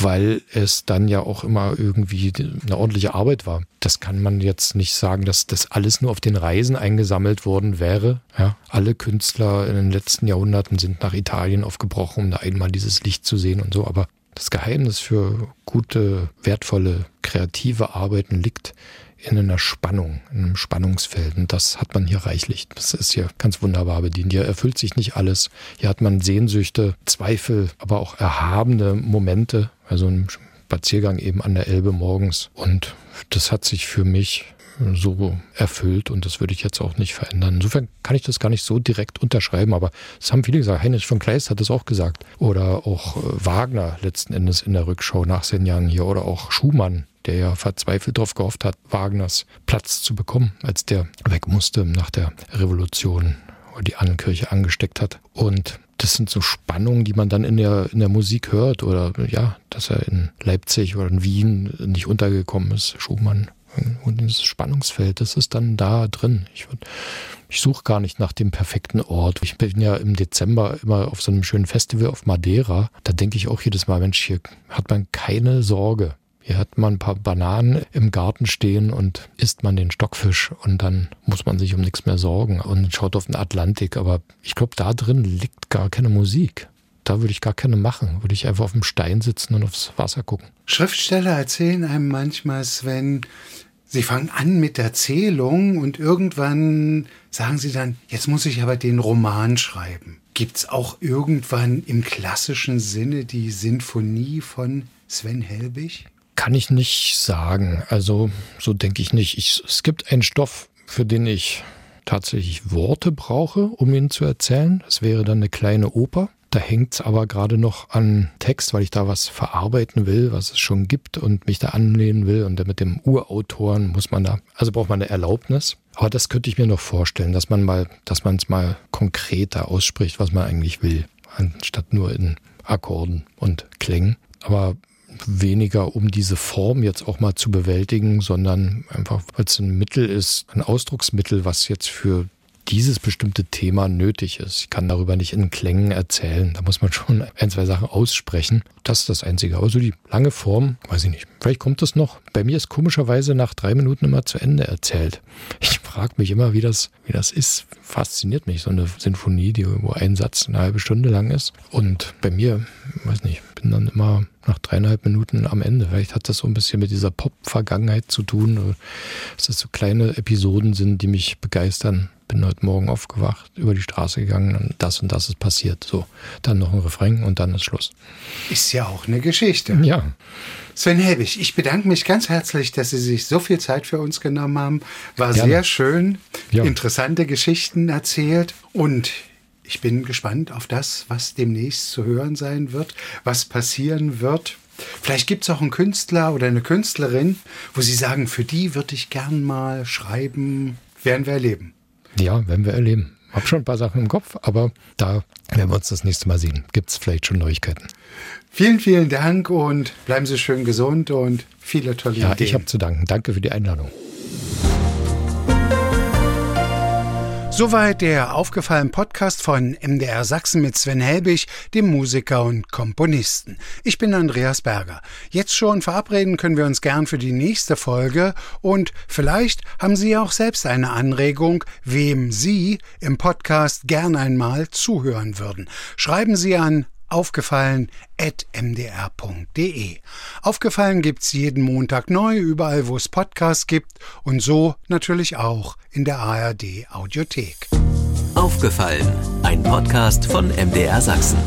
weil es dann ja auch immer irgendwie eine ordentliche Arbeit war. Das kann man jetzt nicht sagen, dass das alles nur auf den Reisen eingesammelt worden wäre. Ja, alle Künstler in den letzten Jahrhunderten sind nach Italien aufgebrochen, um da einmal dieses Licht zu sehen und so. Aber das Geheimnis für gute, wertvolle, kreative Arbeiten liegt in einer Spannung, in einem Spannungsfeld. Und das hat man hier reichlich. Das ist hier ganz wunderbar bedient. Hier erfüllt sich nicht alles. Hier hat man Sehnsüchte, Zweifel, aber auch erhabene Momente. Also ein Spaziergang eben an der Elbe morgens. Und das hat sich für mich so erfüllt und das würde ich jetzt auch nicht verändern. Insofern kann ich das gar nicht so direkt unterschreiben, aber es haben viele gesagt. Heinrich von Kleist hat es auch gesagt. Oder auch äh, Wagner letzten Endes in der Rückschau nach zehn Jahren hier oder auch Schumann, der ja verzweifelt darauf gehofft hat, Wagners Platz zu bekommen, als der weg musste nach der Revolution oder die Annenkirche angesteckt hat. Und das sind so Spannungen, die man dann in der, in der Musik hört. Oder ja, dass er in Leipzig oder in Wien nicht untergekommen ist, Schumann. Und dieses Spannungsfeld, das ist dann da drin. Ich, ich suche gar nicht nach dem perfekten Ort. Ich bin ja im Dezember immer auf so einem schönen Festival auf Madeira. Da denke ich auch jedes Mal, Mensch, hier hat man keine Sorge. Hier hat man ein paar Bananen im Garten stehen und isst man den Stockfisch und dann muss man sich um nichts mehr sorgen und schaut auf den Atlantik. Aber ich glaube, da drin liegt gar keine Musik. da würde ich gar keine machen. Würde ich einfach auf dem Stein sitzen und aufs Wasser gucken. Schriftsteller erzählen einem manchmal, Sven, sie fangen an mit Erzählung und irgendwann sagen sie dann, jetzt muss ich aber den Roman schreiben. Gibt es auch irgendwann im klassischen Sinne die Sinfonie von Sven Helbig? Kann ich nicht sagen. Also so denke ich nicht. Ich, es gibt einen Stoff, für den ich tatsächlich Worte brauche, um ihn zu erzählen. Das wäre dann eine kleine Oper. Da hängt es aber gerade noch an Text, weil ich da was verarbeiten will, was es schon gibt und mich da anlehnen will. Und mit dem Urautoren muss man da, also braucht man eine Erlaubnis. Aber das könnte ich mir noch vorstellen, dass man mal, dass man es mal konkreter ausspricht, was man eigentlich will, anstatt nur in Akkorden und Klängen. Aber weniger um diese Form jetzt auch mal zu bewältigen, sondern einfach, weil es ein Mittel ist, ein Ausdrucksmittel, was jetzt für dieses bestimmte Thema nötig ist. Ich kann darüber nicht in Klängen erzählen. Da muss man schon ein, zwei Sachen aussprechen. Das ist das Einzige. Aber so die lange Form, weiß ich nicht. Vielleicht kommt das noch. Bei mir ist komischerweise nach drei Minuten immer zu Ende erzählt. Ich frage mich immer, wie das, wie das ist. Fasziniert mich, so eine Sinfonie, die, wo ein Satz eine halbe Stunde lang ist. Und bei mir, weiß nicht, bin dann immer nach dreieinhalb Minuten am Ende. Vielleicht hat das so ein bisschen mit dieser Pop-Vergangenheit zu tun, dass das so kleine Episoden sind, die mich begeistern. Bin heute Morgen aufgewacht, über die Straße gegangen und das und das ist passiert. So, dann noch ein Refrain und dann ist Schluss. Ist ja auch eine Geschichte. Ja. Sven Helbig, ich bedanke mich ganz herzlich, dass Sie sich so viel Zeit für uns genommen haben. War Gerne. sehr schön, ja. interessante Geschichten erzählt und ich bin gespannt auf das, was demnächst zu hören sein wird, was passieren wird. Vielleicht gibt es auch einen Künstler oder eine Künstlerin, wo Sie sagen, für die würde ich gern mal schreiben. Werden wir erleben. Ja, werden wir erleben. Hab schon ein paar Sachen im Kopf, aber da werden wir uns das nächste Mal sehen. Gibt es vielleicht schon Neuigkeiten. Vielen, vielen Dank und bleiben Sie schön gesund und viele tolle ja, Ideen. Ich habe zu danken. Danke für die Einladung. Soweit der aufgefallene Podcast von MDR Sachsen mit Sven Helbig, dem Musiker und Komponisten. Ich bin Andreas Berger. Jetzt schon verabreden können wir uns gern für die nächste Folge und vielleicht haben Sie auch selbst eine Anregung, wem Sie im Podcast gern einmal zuhören würden. Schreiben Sie an aufgefallen mdr.de. Aufgefallen gibt's jeden Montag neu, überall wo es Podcasts gibt und so natürlich auch in der ARD Audiothek. Aufgefallen, ein Podcast von MDR Sachsen.